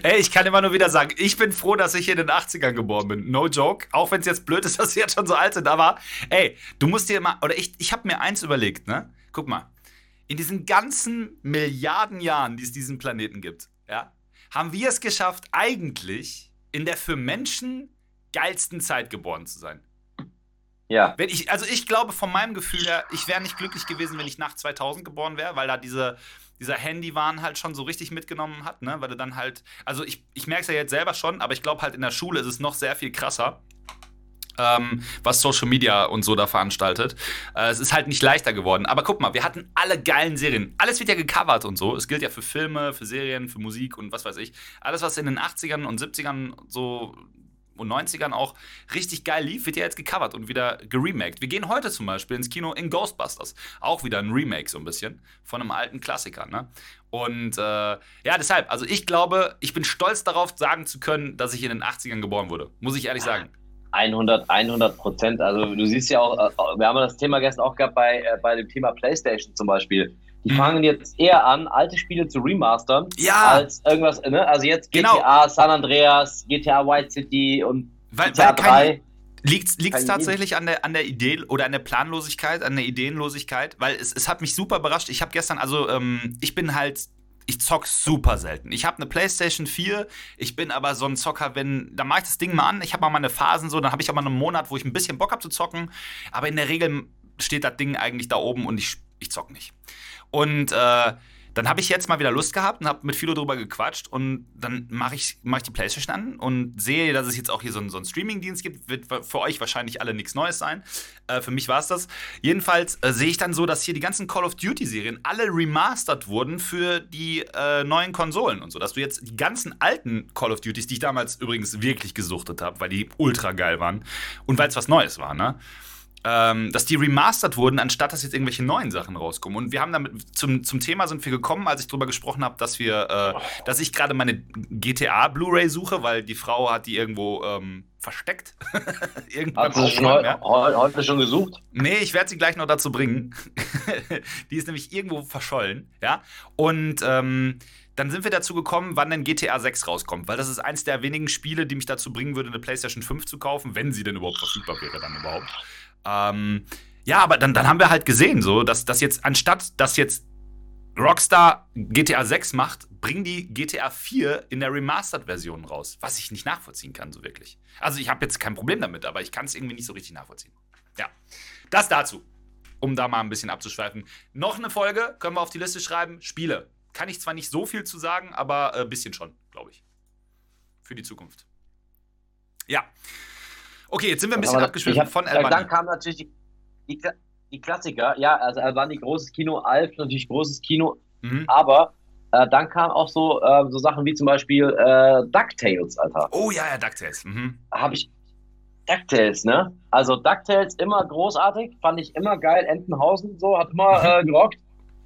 Ey, ich kann immer nur wieder sagen, ich bin froh, dass ich in den 80ern geboren bin. No joke. Auch wenn es jetzt blöd ist, dass sie jetzt schon so alt sind. Aber, ey, du musst dir mal, oder ich, ich habe mir eins überlegt, ne? Guck mal. In diesen ganzen Milliarden Jahren, die es diesen Planeten gibt, ja, haben wir es geschafft, eigentlich in der für Menschen geilsten Zeit geboren zu sein. Ja. Wenn ich, also ich glaube von meinem Gefühl her, ich wäre nicht glücklich gewesen, wenn ich nach 2000 geboren wäre, weil da diese, dieser Handywahn halt schon so richtig mitgenommen hat, ne? Weil du dann halt, also ich, ich merke es ja jetzt selber schon, aber ich glaube halt in der Schule ist es noch sehr viel krasser. Ähm, was Social Media und so da veranstaltet. Äh, es ist halt nicht leichter geworden. Aber guck mal, wir hatten alle geilen Serien. Alles wird ja gecovert und so. Es gilt ja für Filme, für Serien, für Musik und was weiß ich. Alles, was in den 80ern und 70ern so und 90ern auch richtig geil lief, wird ja jetzt gecovert und wieder geremaked. Wir gehen heute zum Beispiel ins Kino in Ghostbusters. Auch wieder ein Remake so ein bisschen von einem alten Klassiker. Ne? Und äh, ja, deshalb, also ich glaube, ich bin stolz darauf, sagen zu können, dass ich in den 80ern geboren wurde. Muss ich ehrlich sagen. 100, 100 Prozent. Also du siehst ja auch, äh, wir haben das Thema gestern auch gehabt bei, äh, bei dem Thema PlayStation zum Beispiel. Die mhm. fangen jetzt eher an, alte Spiele zu remastern, ja. als irgendwas, ne? Also jetzt GTA, genau. San Andreas, GTA White City und weil, GTA weil 3. Liegt es tatsächlich an der, an der Idee oder an der Planlosigkeit, an der Ideenlosigkeit? Weil es, es hat mich super überrascht. Ich habe gestern, also ähm, ich bin halt, ich zock super selten. Ich habe eine PlayStation 4, ich bin aber so ein Zocker, wenn, da mache ich das Ding mal an, ich habe mal meine Phasen so, dann habe ich auch mal einen Monat, wo ich ein bisschen Bock habe zu zocken, aber in der Regel steht das Ding eigentlich da oben und ich, ich zock nicht. Und äh, dann habe ich jetzt mal wieder Lust gehabt und habe mit Philo drüber gequatscht und dann mache ich, mach ich die Playstation an und sehe, dass es jetzt auch hier so, einen, so einen Streaming-Dienst gibt. Wird für euch wahrscheinlich alle nichts Neues sein. Äh, für mich war es das. Jedenfalls äh, sehe ich dann so, dass hier die ganzen Call of Duty-Serien alle remastered wurden für die äh, neuen Konsolen und so. Dass du jetzt die ganzen alten Call of Duties, die ich damals übrigens wirklich gesuchtet habe, weil die ultra geil waren und weil es was Neues war, ne? Ähm, dass die remastered wurden, anstatt dass jetzt irgendwelche neuen Sachen rauskommen. Und wir haben damit zum, zum Thema sind wir gekommen, als ich darüber gesprochen habe, dass wir, äh, dass ich gerade meine GTA Blu-ray suche, weil die Frau hat die irgendwo ähm, versteckt. Irgendwann Hast du schon heu ja? heute schon gesucht? Nee, ich werde sie gleich noch dazu bringen. die ist nämlich irgendwo verschollen, ja. Und ähm, dann sind wir dazu gekommen, wann denn GTA 6 rauskommt, weil das ist eins der wenigen Spiele, die mich dazu bringen würde, eine PlayStation 5 zu kaufen, wenn sie denn überhaupt verfügbar wäre, dann überhaupt. Ähm, ja, aber dann, dann haben wir halt gesehen, so, dass, dass jetzt, anstatt dass jetzt Rockstar GTA 6 macht, bringen die GTA 4 in der Remastered-Version raus. Was ich nicht nachvollziehen kann, so wirklich. Also, ich habe jetzt kein Problem damit, aber ich kann es irgendwie nicht so richtig nachvollziehen. Ja, das dazu. Um da mal ein bisschen abzuschweifen. Noch eine Folge können wir auf die Liste schreiben: Spiele. Kann ich zwar nicht so viel zu sagen, aber ein äh, bisschen schon, glaube ich. für die Zukunft. Ja. Okay, jetzt sind wir ein bisschen abgeschwiffen von Albany. Dann kam natürlich die, die, die, Klassiker. Ja, also Albany großes Kino, Alf natürlich großes Kino. Mhm. Aber äh, dann kam auch so, äh, so Sachen wie zum Beispiel äh, DuckTales, Alter. Oh ja, ja, DuckTales. Mhm. Habe ich. DuckTales, ne? Also DuckTales immer großartig, fand ich immer geil. Entenhausen so, hat immer äh, gerockt.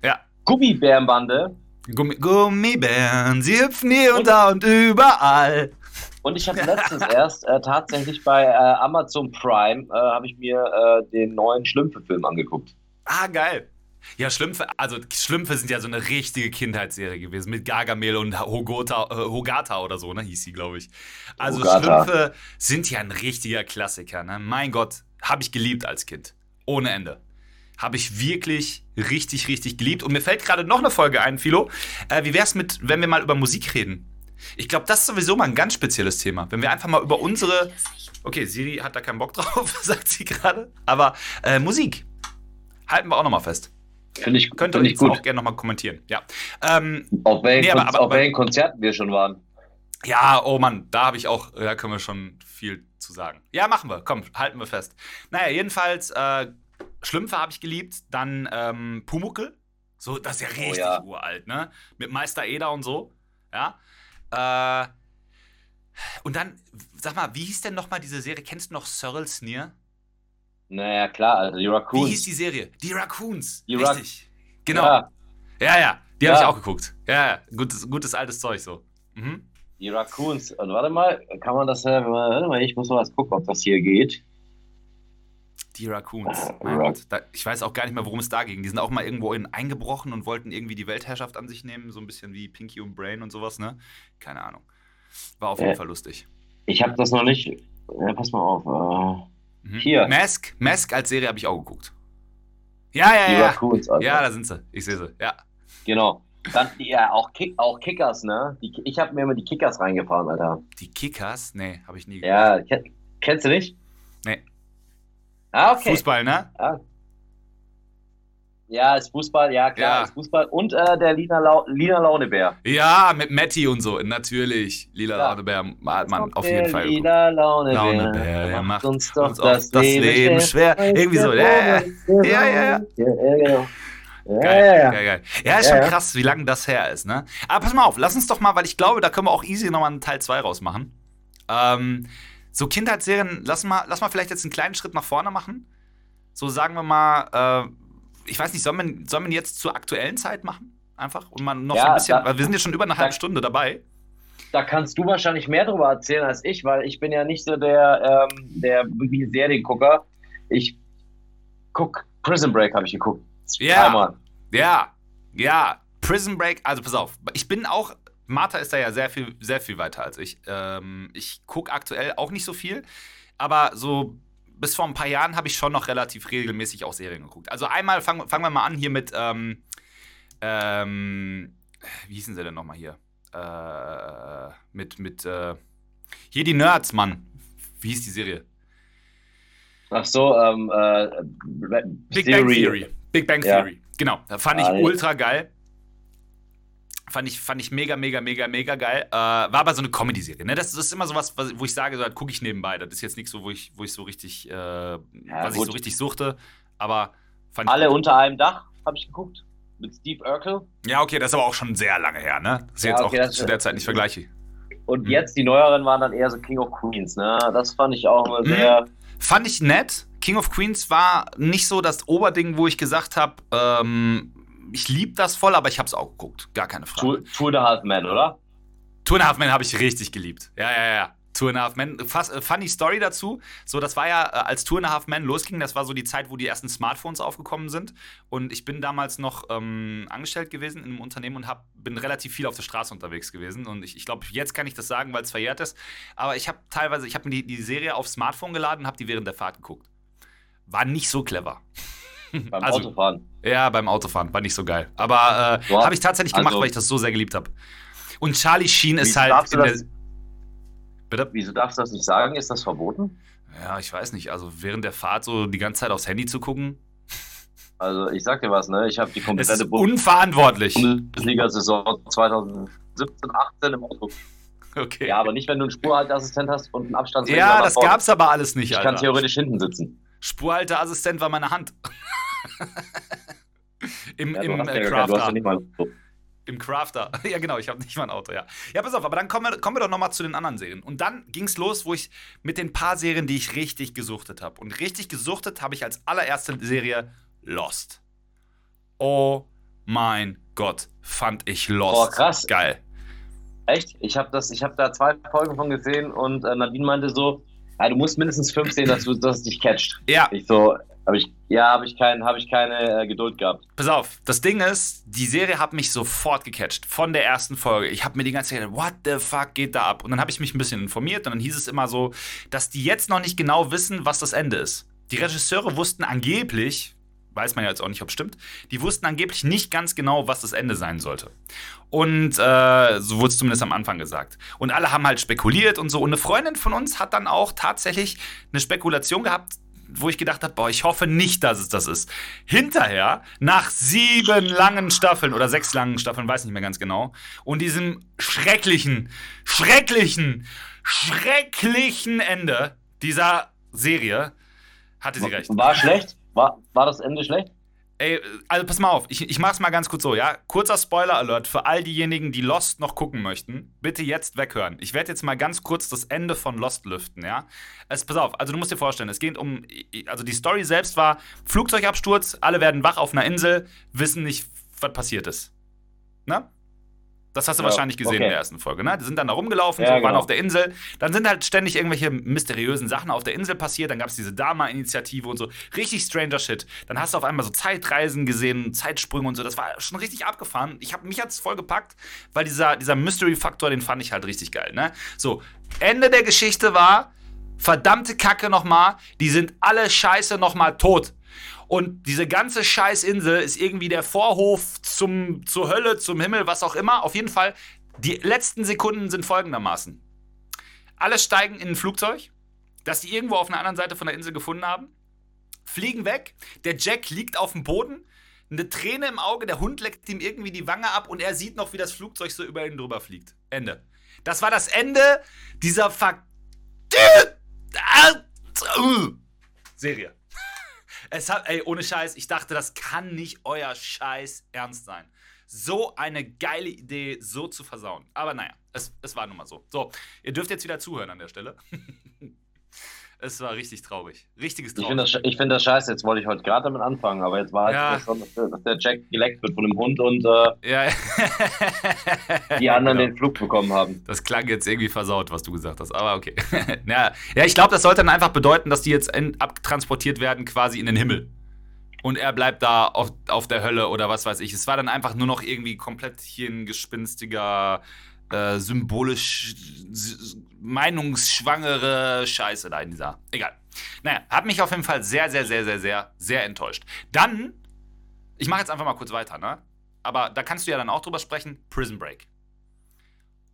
Ja. Gummibärenbande. Gummi Gummibären, sie hüpfen hier und da und überall. Und ich habe letztens erst äh, tatsächlich bei äh, Amazon Prime äh, habe ich mir äh, den neuen Schlümpfe-Film angeguckt. Ah, geil. Ja, Schlümpfe, also Schlümpfe sind ja so eine richtige Kindheitsserie gewesen mit Gargamel und Hogota, äh, Hogata oder so, ne, hieß sie, glaube ich. Also Hogata. Schlümpfe sind ja ein richtiger Klassiker, ne? Mein Gott, habe ich geliebt als Kind. Ohne Ende. Habe ich wirklich richtig, richtig geliebt. Und mir fällt gerade noch eine Folge ein, Philo. Äh, wie wär's mit, wenn wir mal über Musik reden? Ich glaube, das ist sowieso mal ein ganz spezielles Thema. Wenn wir einfach mal über unsere. Okay, Siri hat da keinen Bock drauf, sagt sie gerade. Aber äh, Musik. Halten wir auch nochmal fest. Finde ich, Könnt ihr jetzt gut. auch gerne nochmal kommentieren. Ja. Ähm, auf welchen, nee, aber, aber, auf welchen Konzerten wir schon waren. Ja, oh Mann, da habe ich auch, da können wir schon viel zu sagen. Ja, machen wir. Komm, halten wir fest. Naja, jedenfalls, äh, Schlümpfe habe ich geliebt. Dann ähm, Pumuckel. So, das ist ja richtig oh, ja. uralt, ne? Mit Meister Eder und so. Ja. Äh, und dann, sag mal, wie hieß denn nochmal diese Serie? Kennst du noch Cyril Sneer? Naja, klar, also die Raccoons. Wie hieß die Serie? Die Raccoons. Die Richtig. Genau. Ja, ja, ja die ja. habe ich auch geguckt. Ja, ja, gutes, gutes altes Zeug so. Mhm. Die Raccoons. Und warte mal, kann man das, äh, warte mal, ich muss mal was gucken, ob das hier geht. Die Raccoons. Mein Gott. Da, ich weiß auch gar nicht mehr, worum es da ging. Die sind auch mal irgendwo in, eingebrochen und wollten irgendwie die Weltherrschaft an sich nehmen. So ein bisschen wie Pinky und Brain und sowas, ne? Keine Ahnung. War auf jeden äh, Fall lustig. Ich habe das noch nicht. Ja, pass mal auf. Äh, mhm. Hier. Mask, Mask als Serie habe ich auch geguckt. Ja, ja, die ja. Raccoons, Alter. Ja, da sind sie. Ich sehe sie. Ja. Genau. Dann, ja, auch, Kick, auch Kickers, ne? Die, ich habe mir immer die Kickers reingefahren, Alter. Die Kickers? Nee, habe ich nie geguckt. Ja, kennst du nicht? Nee. Ah, okay. Fußball, ne? Ah. Ja, ist Fußball, ja klar, ja. ist Fußball. Und äh, der Lina, Lau Lina Launebär. Ja, mit Matti und so, natürlich. Lila ja. Launebär hat man auf jeden Fall. Lila Launebär, Launebär der macht uns doch uns das, das, Leben schwer. schwer. Irgendwie so. Ja, ja, ja. ja, ja. ja genau. Ja, geil, ja, ja. geil, geil. Ja, ist schon krass, wie lange das her ist, ne? Aber pass mal auf, lass uns doch mal, weil ich glaube, da können wir auch easy nochmal einen Teil 2 rausmachen. Ähm, so Kindheitsserien, lass mal, lass mal vielleicht jetzt einen kleinen Schritt nach vorne machen. So sagen wir mal, äh, ich weiß nicht, soll man, soll man jetzt zur aktuellen Zeit machen? Einfach? Und man noch ja, so ein bisschen, da, weil wir sind ja schon über eine da, halbe Stunde dabei. Da kannst du wahrscheinlich mehr darüber erzählen als ich, weil ich bin ja nicht so der, ähm, der wirklich Seriengucker. Ich guck, Prison Break habe ich geguckt. Ja, ja, ja. Prison Break, also pass auf, ich bin auch Martha ist da ja sehr viel, sehr viel weiter als ich. Ähm, ich gucke aktuell auch nicht so viel, aber so bis vor ein paar Jahren habe ich schon noch relativ regelmäßig auch Serien geguckt. Also einmal fangen fang wir mal an hier mit, ähm, ähm, wie hießen sie denn nochmal hier? Äh, mit, mit, äh, hier die Nerds, Mann. Wie hieß die Serie? Ach so, ähm, äh, Big Theory. Bang Theory. Big Bang Theory. Ja. Genau, da fand ich ah, ultra geil. Fand ich, fand ich mega, mega, mega, mega geil. Äh, war aber so eine Comedy-Serie. Ne? Das, das, ist immer so was, wo ich sage, so, das gucke ich nebenbei. Das ist jetzt nichts so, wo ich, wo ich so richtig, äh, ja, was gut. ich so richtig suchte. Aber fand Alle ich unter einem Dach habe ich geguckt. Mit Steve Urkel. Ja, okay, das ist aber auch schon sehr lange her, ne? Das ist ja, jetzt okay, auch zu der Zeit nicht vergleiche. Und hm. jetzt die neueren waren dann eher so King of Queens, ne? Das fand ich auch immer hm. sehr. Fand ich nett. King of Queens war nicht so das Oberding, wo ich gesagt habe, ähm, ich liebe das voll, aber ich habe es auch geguckt. Gar keine Frage. Two, two and a Half Men, oder? Two and a Half Men habe ich richtig geliebt. Ja, ja, ja. Two and a Half Men. Fast, äh, funny Story dazu. So, das war ja, äh, als Two and a Half Men losging, das war so die Zeit, wo die ersten Smartphones aufgekommen sind. Und ich bin damals noch ähm, angestellt gewesen in einem Unternehmen und hab, bin relativ viel auf der Straße unterwegs gewesen. Und ich, ich glaube, jetzt kann ich das sagen, weil es verjährt ist. Aber ich habe teilweise, ich habe mir die, die Serie aufs Smartphone geladen und habe die während der Fahrt geguckt. War nicht so clever. Beim also, Autofahren. Ja, beim Autofahren. War nicht so geil. Aber äh, habe ich tatsächlich gemacht, also, weil ich das so sehr geliebt habe. Und Charlie Sheen ist halt in das, Bitte? Wieso darfst du das nicht sagen? Ist das verboten? Ja, ich weiß nicht. Also während der Fahrt so die ganze Zeit aufs Handy zu gucken. Also ich sag dir was, ne? Ich habe die komplette unverantwortlich. Bundesliga-Saison 2017, 18 im Auto. Okay. Ja, aber nicht, wenn du einen Spurhalteassistent hast und einen Abstandsregler Ja, das vorne. gab's aber alles nicht, Ich Alter. kann theoretisch hinten sitzen. Spurhalteassistent war meine Hand. Im, Ja, im, äh, ja Crafter. so. Im Crafter. Ja, genau, ich habe nicht mal ein Auto, ja. Ja, pass auf, aber dann kommen wir, kommen wir doch nochmal zu den anderen Serien. Und dann ging's los, wo ich mit den paar Serien, die ich richtig gesuchtet habe. Und richtig gesuchtet habe ich als allererste Serie Lost. Oh mein Gott, fand ich Lost. Boah, krass. Geil. Echt? Ich habe hab da zwei Folgen von gesehen und äh, Nadine meinte so, ja, du musst mindestens fünf sehen, dass, du, dass es dich catcht. Ja, Ich so, hab ich, ja, habe ich, kein, hab ich keine äh, Geduld gehabt. Pass auf, das Ding ist, die Serie hat mich sofort gecatcht. Von der ersten Folge. Ich habe mir die ganze Zeit gedacht, what the fuck geht da ab? Und dann habe ich mich ein bisschen informiert und dann hieß es immer so, dass die jetzt noch nicht genau wissen, was das Ende ist. Die Regisseure wussten angeblich, weiß man ja jetzt auch nicht, ob es stimmt, die wussten angeblich nicht ganz genau, was das Ende sein sollte. Und äh, so wurde es zumindest am Anfang gesagt. Und alle haben halt spekuliert und so. Und eine Freundin von uns hat dann auch tatsächlich eine Spekulation gehabt, wo ich gedacht habe, boah, ich hoffe nicht, dass es das ist. Hinterher, nach sieben langen Staffeln oder sechs langen Staffeln, weiß nicht mehr ganz genau, und diesem schrecklichen, schrecklichen, schrecklichen Ende dieser Serie, hatte sie recht. War schlecht? War, war das Ende schlecht? Ey, also pass mal auf, ich, ich mach's mal ganz kurz so, ja? Kurzer Spoiler-Alert für all diejenigen, die Lost noch gucken möchten. Bitte jetzt weghören. Ich werde jetzt mal ganz kurz das Ende von Lost lüften, ja? Es, pass auf, also du musst dir vorstellen, es geht um, also die Story selbst war Flugzeugabsturz, alle werden wach auf einer Insel, wissen nicht, was passiert ist. Ne? Das hast du Ja, wahrscheinlich gesehen okay. in der ersten Folge, ne? Die sind dann da rumgelaufen, Ja, waren genau. auf der Insel. Dann sind halt ständig irgendwelche mysteriösen Sachen auf der Insel passiert. Dann gab es diese Dama-Initiative und so. Richtig stranger Shit. Dann hast du auf einmal so Zeitreisen gesehen, Zeitsprünge und so. Das war schon richtig abgefahren. Ich hab, mich hat's voll gepackt, weil dieser, dieser Mystery-Faktor, den fand ich halt richtig geil, ne? So, Ende der Geschichte war, verdammte Kacke nochmal, die sind alle scheiße nochmal tot. Und diese ganze Scheißinsel ist irgendwie der Vorhof zum, zur Hölle, zum Himmel, was auch immer. Auf jeden Fall, die letzten Sekunden sind folgendermaßen. Alle steigen in ein Flugzeug, das sie irgendwo auf einer anderen Seite von der Insel gefunden haben, fliegen weg, der Jack liegt auf dem Boden, eine Träne im Auge, der Hund leckt ihm irgendwie die Wange ab und er sieht noch, wie das Flugzeug so über ihn drüber fliegt. Ende. Das war das Ende dieser Ver... Serie. Es hat, ey, ohne Scheiß, ich dachte, das kann nicht euer Scheiß ernst sein. So eine geile Idee, so zu versauen. Aber naja, es, es war nun mal so. So, ihr dürft jetzt wieder zuhören an der Stelle. es war richtig traurig. Richtiges Ich finde traurig. das, ich find das scheiße. Jetzt wollte ich heute gerade damit anfangen, aber jetzt war halt Ja. schon, dass der, dass der Jack geleckt wird von dem Hund und äh, ja, die anderen Genau. den Flug bekommen haben. Das klang jetzt irgendwie versaut, was du gesagt hast, aber okay. ja, ja, ich glaube, das sollte dann einfach bedeuten, dass die jetzt in, abtransportiert werden quasi in den Himmel. Und er bleibt da auf, auf der Hölle oder was weiß ich. Es war dann einfach nur noch irgendwie komplett hier ein gespinstiger, äh, symbolisch meinungsschwangere Scheiße da in dieser. Egal. Naja, hat mich auf jeden Fall sehr, sehr, sehr, sehr, sehr, sehr enttäuscht. Dann, ich mache jetzt einfach mal kurz weiter, ne? Aber da kannst du ja dann auch drüber sprechen. Prison Break.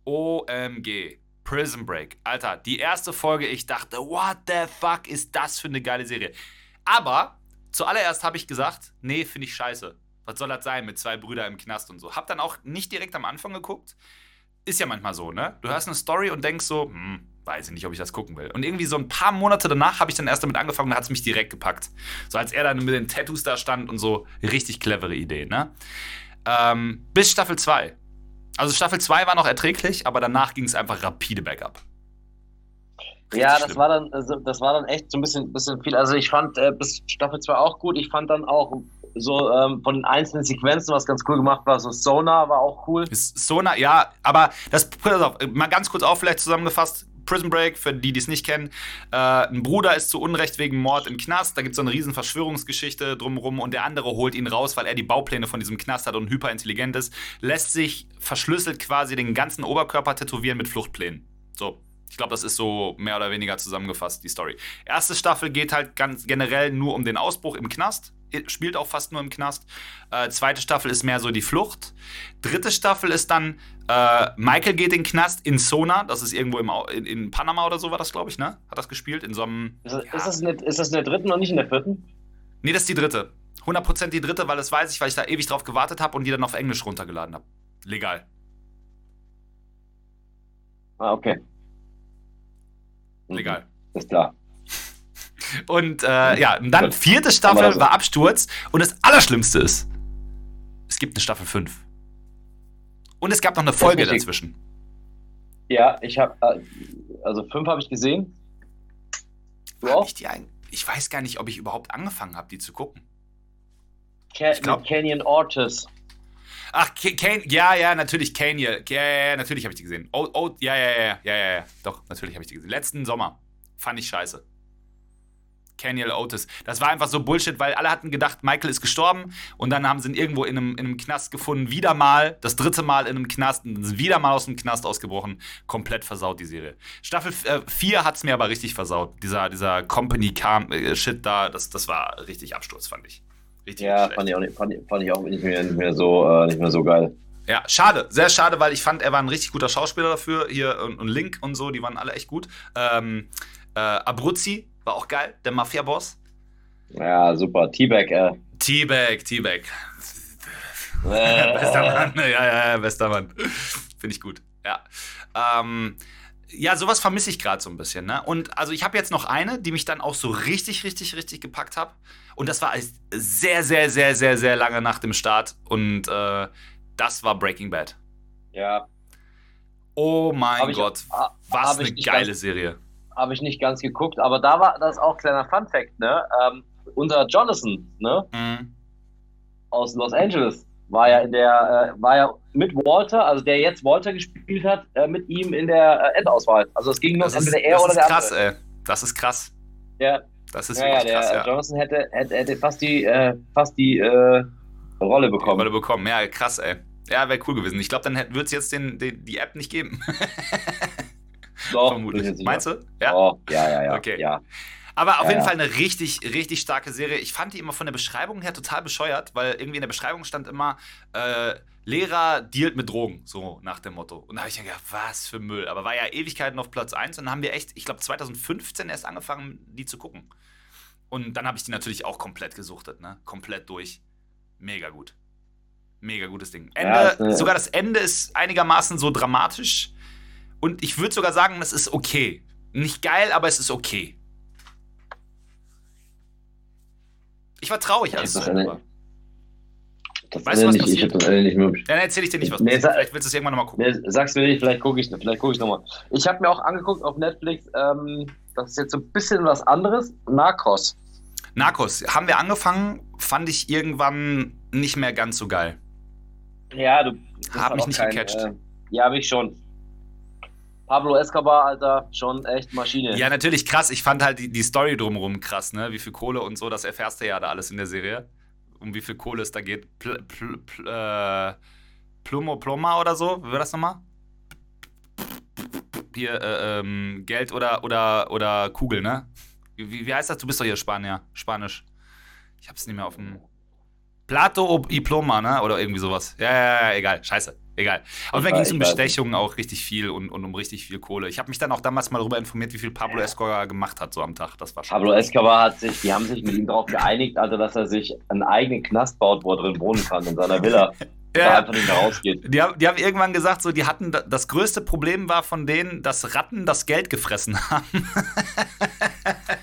OMG. Prison Break. Alter, die erste Folge, ich dachte, what the fuck ist das für eine geile Serie? Aber zuallererst habe ich gesagt, nee, finde ich scheiße. Was soll das sein mit zwei Brüdern im Knast und so? Hab dann auch nicht direkt am Anfang geguckt. Ist ja manchmal so, ne? Du hörst eine Story und denkst so, hm, weiß ich nicht, ob ich das gucken will. Und irgendwie so ein paar Monate danach habe ich dann erst damit angefangen, da hat es mich direkt gepackt. So als er dann mit den Tattoos da stand und so, richtig clevere Idee, ne? Ähm, bis Staffel 2. Also Staffel 2 war noch erträglich, aber danach ging es einfach rapide bergab. Richtig Ja, das schlimm. war dann, also, das war dann echt so ein bisschen, bisschen viel. Also ich fand äh, bis Staffel 2 auch gut. Ich fand dann auch so ähm, von den einzelnen Sequenzen, was ganz cool gemacht war, so Sonar war auch cool. Ist so nah, ja, aber das, pass auf, mal ganz kurz auch vielleicht zusammengefasst. Prison Break, für die, die es nicht kennen. Äh, ein Bruder ist zu Unrecht wegen Mord im Knast. Da gibt es so eine riesen Verschwörungsgeschichte drumherum und der andere holt ihn raus, weil er die Baupläne von diesem Knast hat und hyperintelligent ist. Lässt sich verschlüsselt quasi den ganzen Oberkörper tätowieren mit Fluchtplänen. So. Ich glaube, das ist so mehr oder weniger zusammengefasst, die Story. Erste Staffel geht halt ganz generell nur um den Ausbruch im Knast. Spielt auch fast nur im Knast. Äh, zweite Staffel ist mehr so die Flucht. Dritte Staffel ist dann äh, Michael geht in den Knast in Sona. Das ist irgendwo im, in, in Panama oder so war das, glaube ich, ne? Hat das gespielt? In so einem. Ist das, Ja. ist, das in der, ist das in der dritten und nicht in der vierten? Nee, das ist die dritte. 100% die dritte, weil das weiß ich, weil ich da ewig drauf gewartet habe und die dann auf Englisch runtergeladen habe. Legal. Ah, okay. Mhm. Egal. Ist klar. Und äh, ja, und dann vierte Staffel war Absturz. Und das Allerschlimmste ist, es gibt eine Staffel 5. Und es gab noch eine Folge dazwischen. Ja, ich habe, äh, also 5 habe ich gesehen. Du auch? Ich, die ein, ich weiß gar nicht, ob ich überhaupt angefangen habe, die zu gucken. Ca ich glaub, Canyon Ortiz. Ach, Kane, ja, ja, natürlich, Kane, ja, ja, ja natürlich habe ich die gesehen. Oh, oh, ja, ja, ja, ja, ja, ja, doch, natürlich habe ich die gesehen. Letzten Sommer. Fand ich scheiße. Caniel Otis. Das war einfach so Bullshit, weil alle hatten gedacht, Michael ist gestorben und dann haben sie ihn irgendwo in einem, in einem Knast gefunden, wieder mal, das dritte Mal in einem Knast und sind wieder mal aus dem Knast ausgebrochen. Komplett versaut die Serie. Staffel 4 äh, hat es mir aber richtig versaut. Dieser, dieser Company-Shit äh, da, das, das war richtig Absturz, fand ich. Richtig ja, fand ich, auch nicht, fand, fand ich auch nicht mehr, nicht mehr, so, äh, nicht mehr so geil. Ja, schade, sehr schade, weil ich fand, er war ein richtig guter Schauspieler dafür. Hier und, und Link und so, die waren alle echt gut. Ähm, äh, Abruzzi war auch geil, der Mafia-Boss. Ja, super. T-Bag, äh. T-Bag, T-Bag. Äh. bester Mann, ja, ja, ja, bester Mann. Finde ich gut, ja. Ähm, ja, sowas vermisse ich gerade so ein bisschen, ne? Und also ich habe jetzt noch eine, die mich dann auch so richtig, richtig, richtig gepackt hat. Und das war sehr, sehr, sehr, sehr, sehr lange nach dem Start. Und äh, das war Breaking Bad. Ja. Oh mein Gott, ich, was eine geile Serie habe ich nicht ganz geguckt, aber da war das auch kleiner Fun Fact, ne? Ähm, unser Jonathan, ne? Mhm. Aus Los Angeles war ja in der, äh, war ja mit Walter, also der jetzt Walter gespielt hat, äh, mit ihm in der äh, Endauswahl. Also es ging nur entweder er oder der krass, andere. Ey. Das ist krass. Ja. Das ist ja, ja, der krass, ja. Jonathan hätte, hätte, hätte fast die, äh, fast die äh, Rolle bekommen. Die Rolle bekommen, ja, krass, ey. Ja, wäre cool gewesen. Ich glaube, dann würde es jetzt den, den, die App nicht geben. Doch, vermutlich. Meinst du? Ja? Oh, ja, ja, ja. Okay. Ja. Aber auf ja, jeden Fall eine richtig, richtig starke Serie. Ich fand die immer von der Beschreibung her total bescheuert, weil irgendwie in der Beschreibung stand immer, äh, Lehrer dealt mit Drogen, so nach dem Motto. Und da habe ich gedacht, was für Müll. Aber war ja Ewigkeiten auf Platz 1 und dann haben wir echt, ich glaube 2015 erst angefangen, die zu gucken. Und dann habe ich die natürlich auch komplett gesuchtet, ne? Komplett durch. Mega gut. Mega gutes Ding. Ende, ja, das, sogar das Ende ist einigermaßen so dramatisch und ich würde sogar sagen, es ist okay. Nicht geil, aber es ist okay. Ich war traurig, als es war. Das weißt du, was nicht, passiert? Ich das nicht mehr. Dann erzähl ich dir nicht, was nee, passiert. Vielleicht willst du es irgendwann nochmal gucken. Nee, sagst du nicht, vielleicht gucke ich, vielleicht guck ich nochmal. Ich habe mir auch angeguckt auf Netflix, ähm, das ist jetzt so ein bisschen was anderes, Narcos. Narcos, haben wir angefangen, fand ich irgendwann nicht mehr ganz so geil. Ja, du. Hab mich nicht kein, gecatcht. Äh, ja, habe ich schon. Pablo Escobar, Alter, schon echt Maschine. Ja, natürlich krass. Ich fand halt die, die Story drumherum krass, ne? Wie viel Kohle und so, das erfährst du ja da alles in der Serie. Um wie viel Kohle es da geht. Pl, pl, pl, äh, Plumo Ploma oder so, wie war das nochmal? Hier, äh, ähm, Geld oder, oder, oder Kugel, ne? Wie, wie heißt das? Du bist doch hier Spanier, Spanisch. Ich hab's nicht mehr auf dem. Plato y Ploma, ne? Oder irgendwie sowas. Ja, ja, ja, egal. Scheiße. Egal. Aber da ging es um Bestechungen auch richtig viel und, und um richtig viel Kohle. Ich habe mich dann auch damals mal darüber informiert, wie viel Pablo Escobar gemacht hat so am Tag. Das war schon Pablo Escobar hat sich, die haben sich mit ihm darauf geeinigt, also dass er sich einen eigenen Knast baut, wo er drin wohnen kann, in seiner Villa. ja. einfach nicht mehr rausgeht. Die haben, die haben irgendwann gesagt, so, die hatten das größte Problem war von denen, dass Ratten das Geld gefressen haben.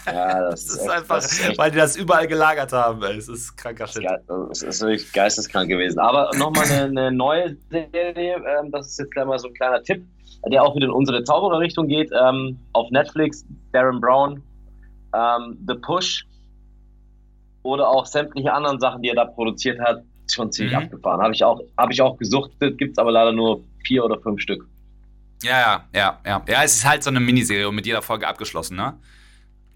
ja, das, das ist, echt, einfach, ist weil die das überall gelagert haben. Ey. Es ist kranker Shit. Es ist wirklich geisteskrank gewesen. Aber nochmal eine, eine neue Serie, ähm, das ist jetzt gleich mal so ein kleiner Tipp, der auch wieder in unsere Zaubererrichtung geht. Ähm, auf Netflix, Darren Brown, ähm, The Push oder auch sämtliche anderen Sachen, die er da produziert hat schon ziemlich mhm. abgefahren. Habe ich, auch, hab ich auch gesuchtet, gibt es aber leider nur vier oder fünf Stück. Ja, ja, ja, ja. Ja, es ist halt so eine Miniserie und mit jeder Folge abgeschlossen, ne?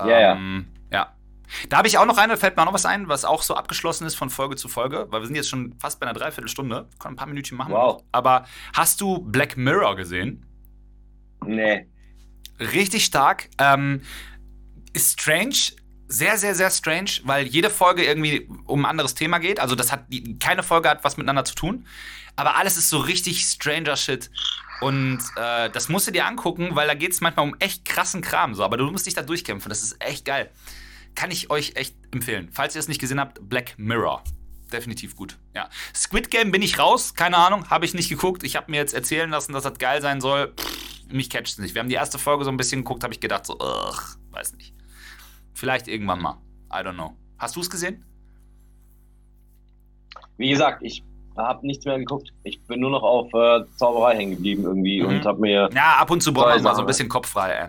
Ja, ähm, ja. Ja. Da habe ich auch noch eine, fällt mir auch noch was ein, was auch so abgeschlossen ist von Folge zu Folge, weil wir sind jetzt schon fast bei einer Dreiviertelstunde. Können ein paar Minütchen machen. Wow. Aber hast du Black Mirror gesehen? Nee. Richtig stark. Ähm, ist strange, sehr, sehr, sehr strange, weil jede Folge irgendwie um ein anderes Thema geht. Also das hat keine Folge hat was miteinander zu tun. Aber alles ist so richtig stranger Shit. Und äh, das musst du dir angucken, weil da geht es manchmal um echt krassen Kram. So. Aber du musst dich da durchkämpfen. Das ist echt geil. Kann ich euch echt empfehlen. Falls ihr es nicht gesehen habt, Black Mirror. Definitiv gut. Ja. Squid Game bin ich raus. Keine Ahnung. Habe ich nicht geguckt. Ich habe mir jetzt erzählen lassen, dass das geil sein soll. Pff, mich catcht es nicht. Wir haben die erste Folge so ein bisschen geguckt, habe ich gedacht, so, ugh, weiß nicht. Vielleicht irgendwann mal. I don't know. Hast du es gesehen? Wie gesagt, ich habe nichts mehr geguckt. Ich bin nur noch auf äh, Zauberei hängen geblieben irgendwie mhm. und habe mir. Ja, ab und zu braucht man mal so ein bisschen Kopf frei, ey.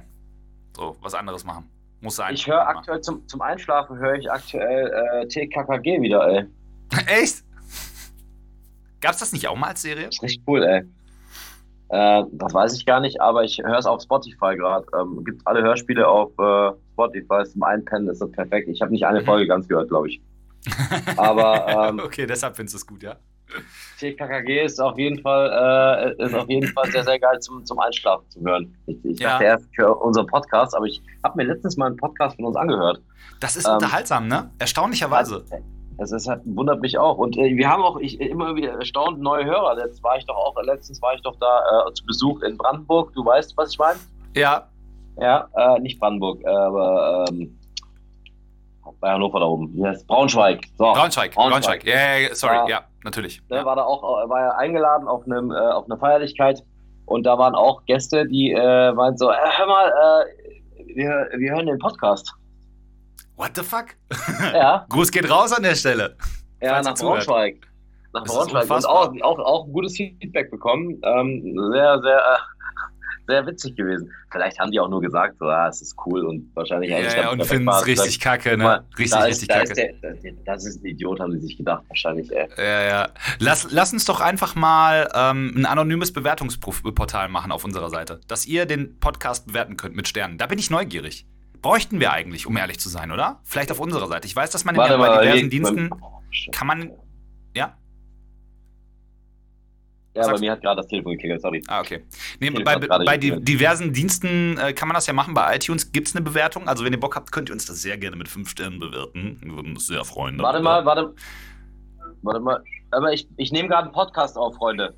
So, was anderes machen. Muss sein. Ich höre aktuell zum, zum Einschlafen höre ich aktuell äh, TKKG wieder, ey. Echt? Gab's das nicht auch mal als Serie? Das ist richtig cool, ey. Äh, das weiß ich gar nicht, aber ich höre es auf Spotify gerade. Ähm, gibt alle Hörspiele auf äh, Spotify. Zum Einpennen ist das perfekt. Ich habe nicht eine mhm. Folge ganz gehört, glaube ich. Aber ähm, okay, deshalb findest du es gut, ja. TKKG ist auf jeden Fall äh, ist auf jeden Fall sehr sehr geil zum, zum Einschlafen zu hören. Ich, ich ja. dachte erst für unseren Podcast, aber ich habe mir letztens mal einen Podcast von uns angehört. Das ist ähm, unterhaltsam, ne? Erstaunlicherweise. Das ist wundert mich auch. Und äh, wir haben auch ich, immer wieder erstaunt neue Hörer. Jetzt war ich doch auch, letztens war ich doch da äh, zu Besuch in Brandenburg. Du weißt, was ich meine? Ja. Ja, äh, nicht Brandenburg, aber ähm, bei Hannover da oben. Wie heißt Braunschweig. So. Braunschweig, Braunschweig. Braunschweig. Ja, yeah, sorry, ja, ja natürlich. Ne, war da auch, war ja eingeladen auf, einem, äh, auf eine Feierlichkeit und da waren auch Gäste, die äh, meinten so, äh, hör mal, äh, wir, wir hören den Podcast. What the fuck? Ja. Gruß geht raus an der Stelle. Ja, nach Braunschweig. Nach Braunschweig. Und auch, auch, auch gutes Feedback bekommen. Ähm, sehr, sehr, äh, sehr witzig gewesen. Vielleicht haben die auch nur gesagt, so, ah, es ist cool und wahrscheinlich ja, ja, und finden es richtig kacke, ne? Richtig, da richtig da kacke. Der, das ist ein Idiot, haben die sich gedacht, wahrscheinlich, ey. Ja, ja. Lass, lass uns doch einfach mal ähm, ein anonymes Bewertungsportal machen auf unserer Seite, dass ihr den Podcast bewerten könnt mit Sternen. Da bin ich neugierig. Bräuchten wir eigentlich, um ehrlich zu sein, oder? Vielleicht auf unserer Seite. Ich weiß, dass man in Warte bei diversen Diensten kann man. Ja, bei mir hat gerade das Telefon geklingelt, sorry. Ah, okay. Nee, bei, bei diversen Diensten äh, kann man das ja machen. Bei iTunes gibt es eine Bewertung. Also, wenn ihr Bock habt, könnt ihr uns das sehr gerne mit fünf Sternen bewerten. Wir würden uns sehr freuen. Warte mal, warte. Warte mal. Aber ich, ich nehme gerade einen Podcast auf, Freunde.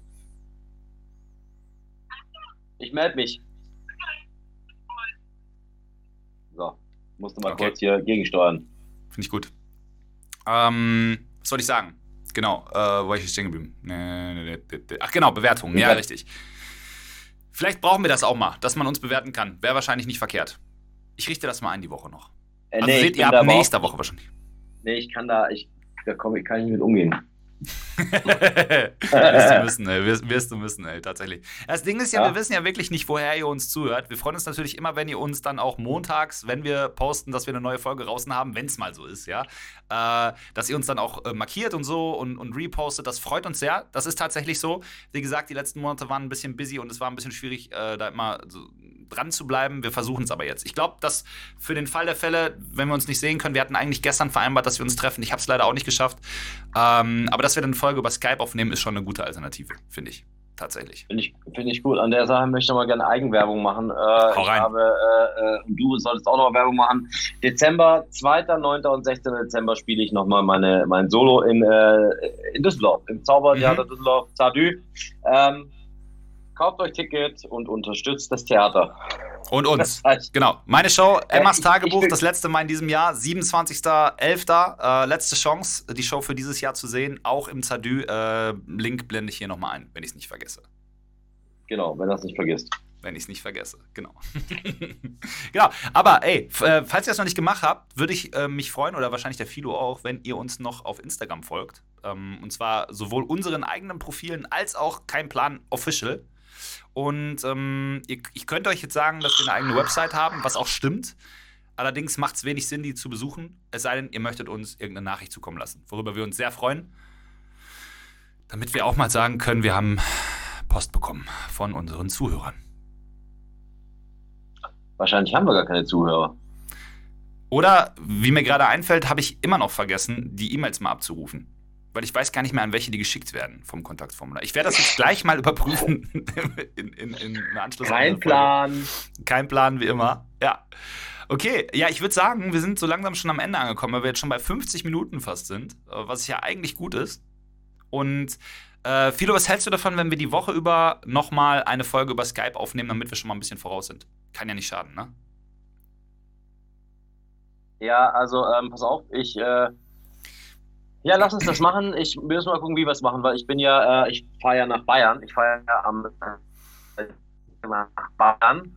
Ich melde mich. So, musste mal okay. kurz hier gegensteuern. Finde ich gut. Ähm, was soll ich sagen? Genau, äh, wo ich jetzt stehen geblieben? Ach genau, Bewertungen, ja, richtig. Vielleicht brauchen wir das auch mal, dass man uns bewerten kann. Wäre wahrscheinlich nicht verkehrt. Ich richte das mal ein die Woche noch. Äh, also nee, seht ihr ab nächster Woche wahrscheinlich. Nee, ich kann da, ich, da komm, ich kann nicht mit umgehen. wirst du müssen, ey. Wirst, wirst, du müssen, ey, tatsächlich. Das Ding ist ja, ja, wir wissen ja wirklich nicht, woher ihr uns zuhört. Wir freuen uns natürlich immer, wenn ihr uns dann auch montags, wenn wir posten, dass wir eine neue Folge draußen haben, wenn es mal so ist, ja. Äh, dass ihr uns dann auch äh, markiert und so und, und repostet. Das freut uns sehr. Das ist tatsächlich so. Wie gesagt, die letzten Monate waren ein bisschen busy und es war ein bisschen schwierig, äh, da immer so dran zu bleiben. Wir versuchen es aber jetzt. Ich glaube, dass für den Fall der Fälle, wenn wir uns nicht sehen können, wir hatten eigentlich gestern vereinbart, dass wir uns treffen. Ich habe es leider auch nicht geschafft. Ähm, aber dass wir dann eine Folge über Skype aufnehmen, ist schon eine gute Alternative, finde ich. Tatsächlich. Finde ich, find ich gut. An der Sache möchte ich mal gerne Eigenwerbung machen. Äh, Hau rein. Habe, äh, äh, du solltest auch noch Werbung machen. Dezember, 2., 9. und 16. Dezember spiele ich nochmal meine, mein Solo in, äh, in Düsseldorf, im Zaubertheater mhm. Düsseldorf, Zadü. Ähm, kauft euch Ticket und unterstützt das Theater. Und uns. Genau. Meine Show, Emmas äh, Tagebuch, das letzte Mal in diesem Jahr, 27.11. Äh, letzte Chance, die Show für dieses Jahr zu sehen, auch im Zadü. Äh, Link blende ich hier nochmal ein, wenn ich es nicht vergesse. Genau, wenn es nicht vergisst. Wenn ich es nicht vergesse, genau. genau, aber ey, äh, falls ihr das noch nicht gemacht habt, würde ich äh, mich freuen, oder wahrscheinlich der Philo auch, wenn ihr uns noch auf Instagram folgt. Ähm, und zwar sowohl unseren eigenen Profilen als auch kein Plan official. Und ähm, ihr, ich könnte euch jetzt sagen, dass wir eine eigene Website haben, was auch stimmt. Allerdings macht es wenig Sinn, die zu besuchen, es sei denn, ihr möchtet uns irgendeine Nachricht zukommen lassen, worüber wir uns sehr freuen. Damit wir auch mal sagen können, wir haben Post bekommen von unseren Zuhörern. Wahrscheinlich haben wir gar keine Zuhörer. Oder, wie mir gerade einfällt, habe ich immer noch vergessen, die E-Mails mal abzurufen weil ich weiß gar nicht mehr, an welche die geschickt werden vom Kontaktformular. Ich werde das jetzt gleich mal überprüfen in, in, in, in Anschluss. Kein Plan. Kein Plan, wie immer. Ja. Okay, ja, ich würde sagen, wir sind so langsam schon am Ende angekommen, weil wir jetzt schon bei 50 Minuten fast sind, äh, was ja eigentlich gut ist. Und äh, Philo, was hältst du davon, wenn wir die Woche über nochmal eine Folge über Skype aufnehmen, damit wir schon mal ein bisschen voraus sind? Kann ja nicht schaden, ne? Ja, also ähm, pass auf, ich äh, ja, lass uns das machen. Ich muss mal gucken, wie wir es machen, weil ich bin ja, äh, ich fahre ja nach Bayern. Ich fahre ja am äh, nach Bayern.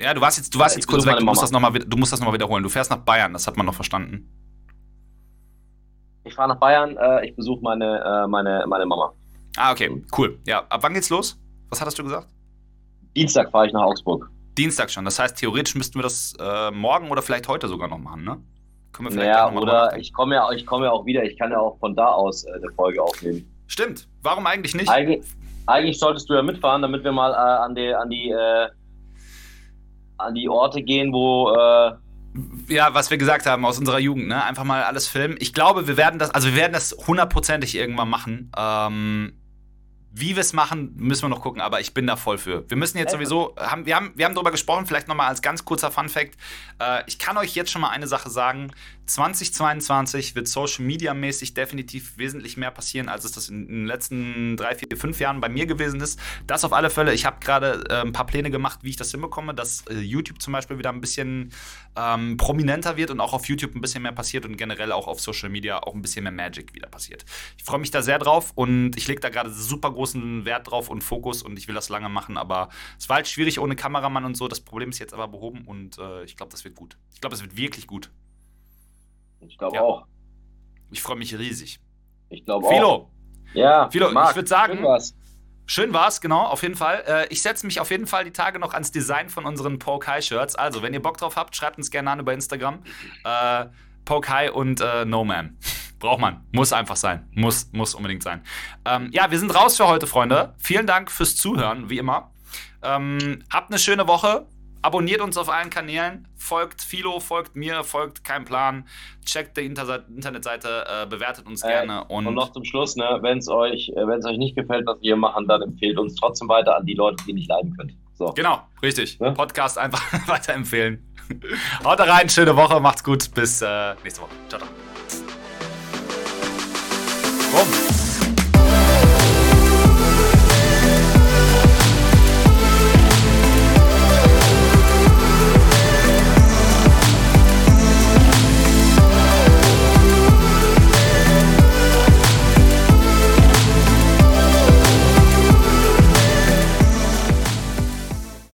Ja, du warst jetzt, du warst jetzt kurz weg, du musst, das noch mal, du musst das nochmal wiederholen. Du fährst nach Bayern, das hat man noch verstanden. Ich fahre nach Bayern, äh, ich besuche meine, äh, meine, meine Mama. Ah, okay, cool. Ja, ab wann geht's los? Was hattest du gesagt? Dienstag fahre ich nach Augsburg. Dienstag schon. Das heißt, theoretisch müssten wir das äh, morgen oder vielleicht heute sogar noch machen, ne? Können wir vielleicht ja, oder ich komme ja, komm ja auch wieder. Ich kann ja auch von da aus äh, eine Folge aufnehmen. Stimmt. Warum eigentlich nicht? Eig eigentlich solltest du ja mitfahren, damit wir mal äh, an die, an die, äh, an die Orte gehen, wo äh, ja, was wir gesagt haben aus unserer Jugend, ne? Einfach mal alles filmen. Ich glaube, wir werden das, also wir werden das hundertprozentig irgendwann machen. Ähm, wie wir es machen, müssen wir noch gucken, aber ich bin da voll für. Wir müssen jetzt sowieso, haben, wir, haben, wir haben darüber gesprochen, vielleicht nochmal als ganz kurzer Fun-Fact. Äh, ich kann euch jetzt schon mal eine Sache sagen. 2022 wird Social Media mäßig definitiv wesentlich mehr passieren, als es das in, den letzten drei, vier, fünf Jahren bei mir gewesen ist. Das auf alle Fälle. Ich habe gerade äh, ein paar Pläne gemacht, wie ich das hinbekomme, dass äh, YouTube zum Beispiel wieder ein bisschen ähm, prominenter wird und auch auf YouTube ein bisschen mehr passiert und generell auch auf Social Media auch ein bisschen mehr Magic wieder passiert. Ich freue mich da sehr drauf und ich lege da gerade super großen Wert drauf und Fokus und ich will das lange machen, aber es war halt schwierig ohne Kameramann und so. Das Problem ist jetzt aber behoben und äh, ich glaube, das wird gut. Ich glaube, es wird wirklich gut. Ich glaube ja. auch. Ich freue mich riesig. Ich glaube auch. Philo. Ja, Philo, Marc, ich würde sagen. Schön war's. Schön war's, genau, auf jeden Fall. Äh, ich setze mich auf jeden Fall die Tage noch ans Design von unseren Poke-High-Shirts. Also, wenn ihr Bock drauf habt, schreibt uns gerne an über Instagram. Äh, Poke High und äh, No Man. Braucht man. Muss einfach sein. Muss, muss unbedingt sein. Ähm, ja, wir sind raus für heute, Freunde. Vielen Dank fürs Zuhören, wie immer. Ähm, habt eine schöne Woche. Abonniert uns auf allen Kanälen, folgt Philo, folgt mir, folgt kein Plan, checkt die Inter Internetseite, äh, bewertet uns äh, gerne. Und, und, noch zum Schluss, ne, wenn es euch, äh, euch nicht gefällt, was wir machen, dann empfehlt uns trotzdem weiter an die Leute, die nicht leiden könnt. So. Genau, richtig. Ne? Podcast einfach weiterempfehlen. Haut rein, schöne Woche, macht's gut, bis äh, nächste Woche. Ciao, ciao. Rum.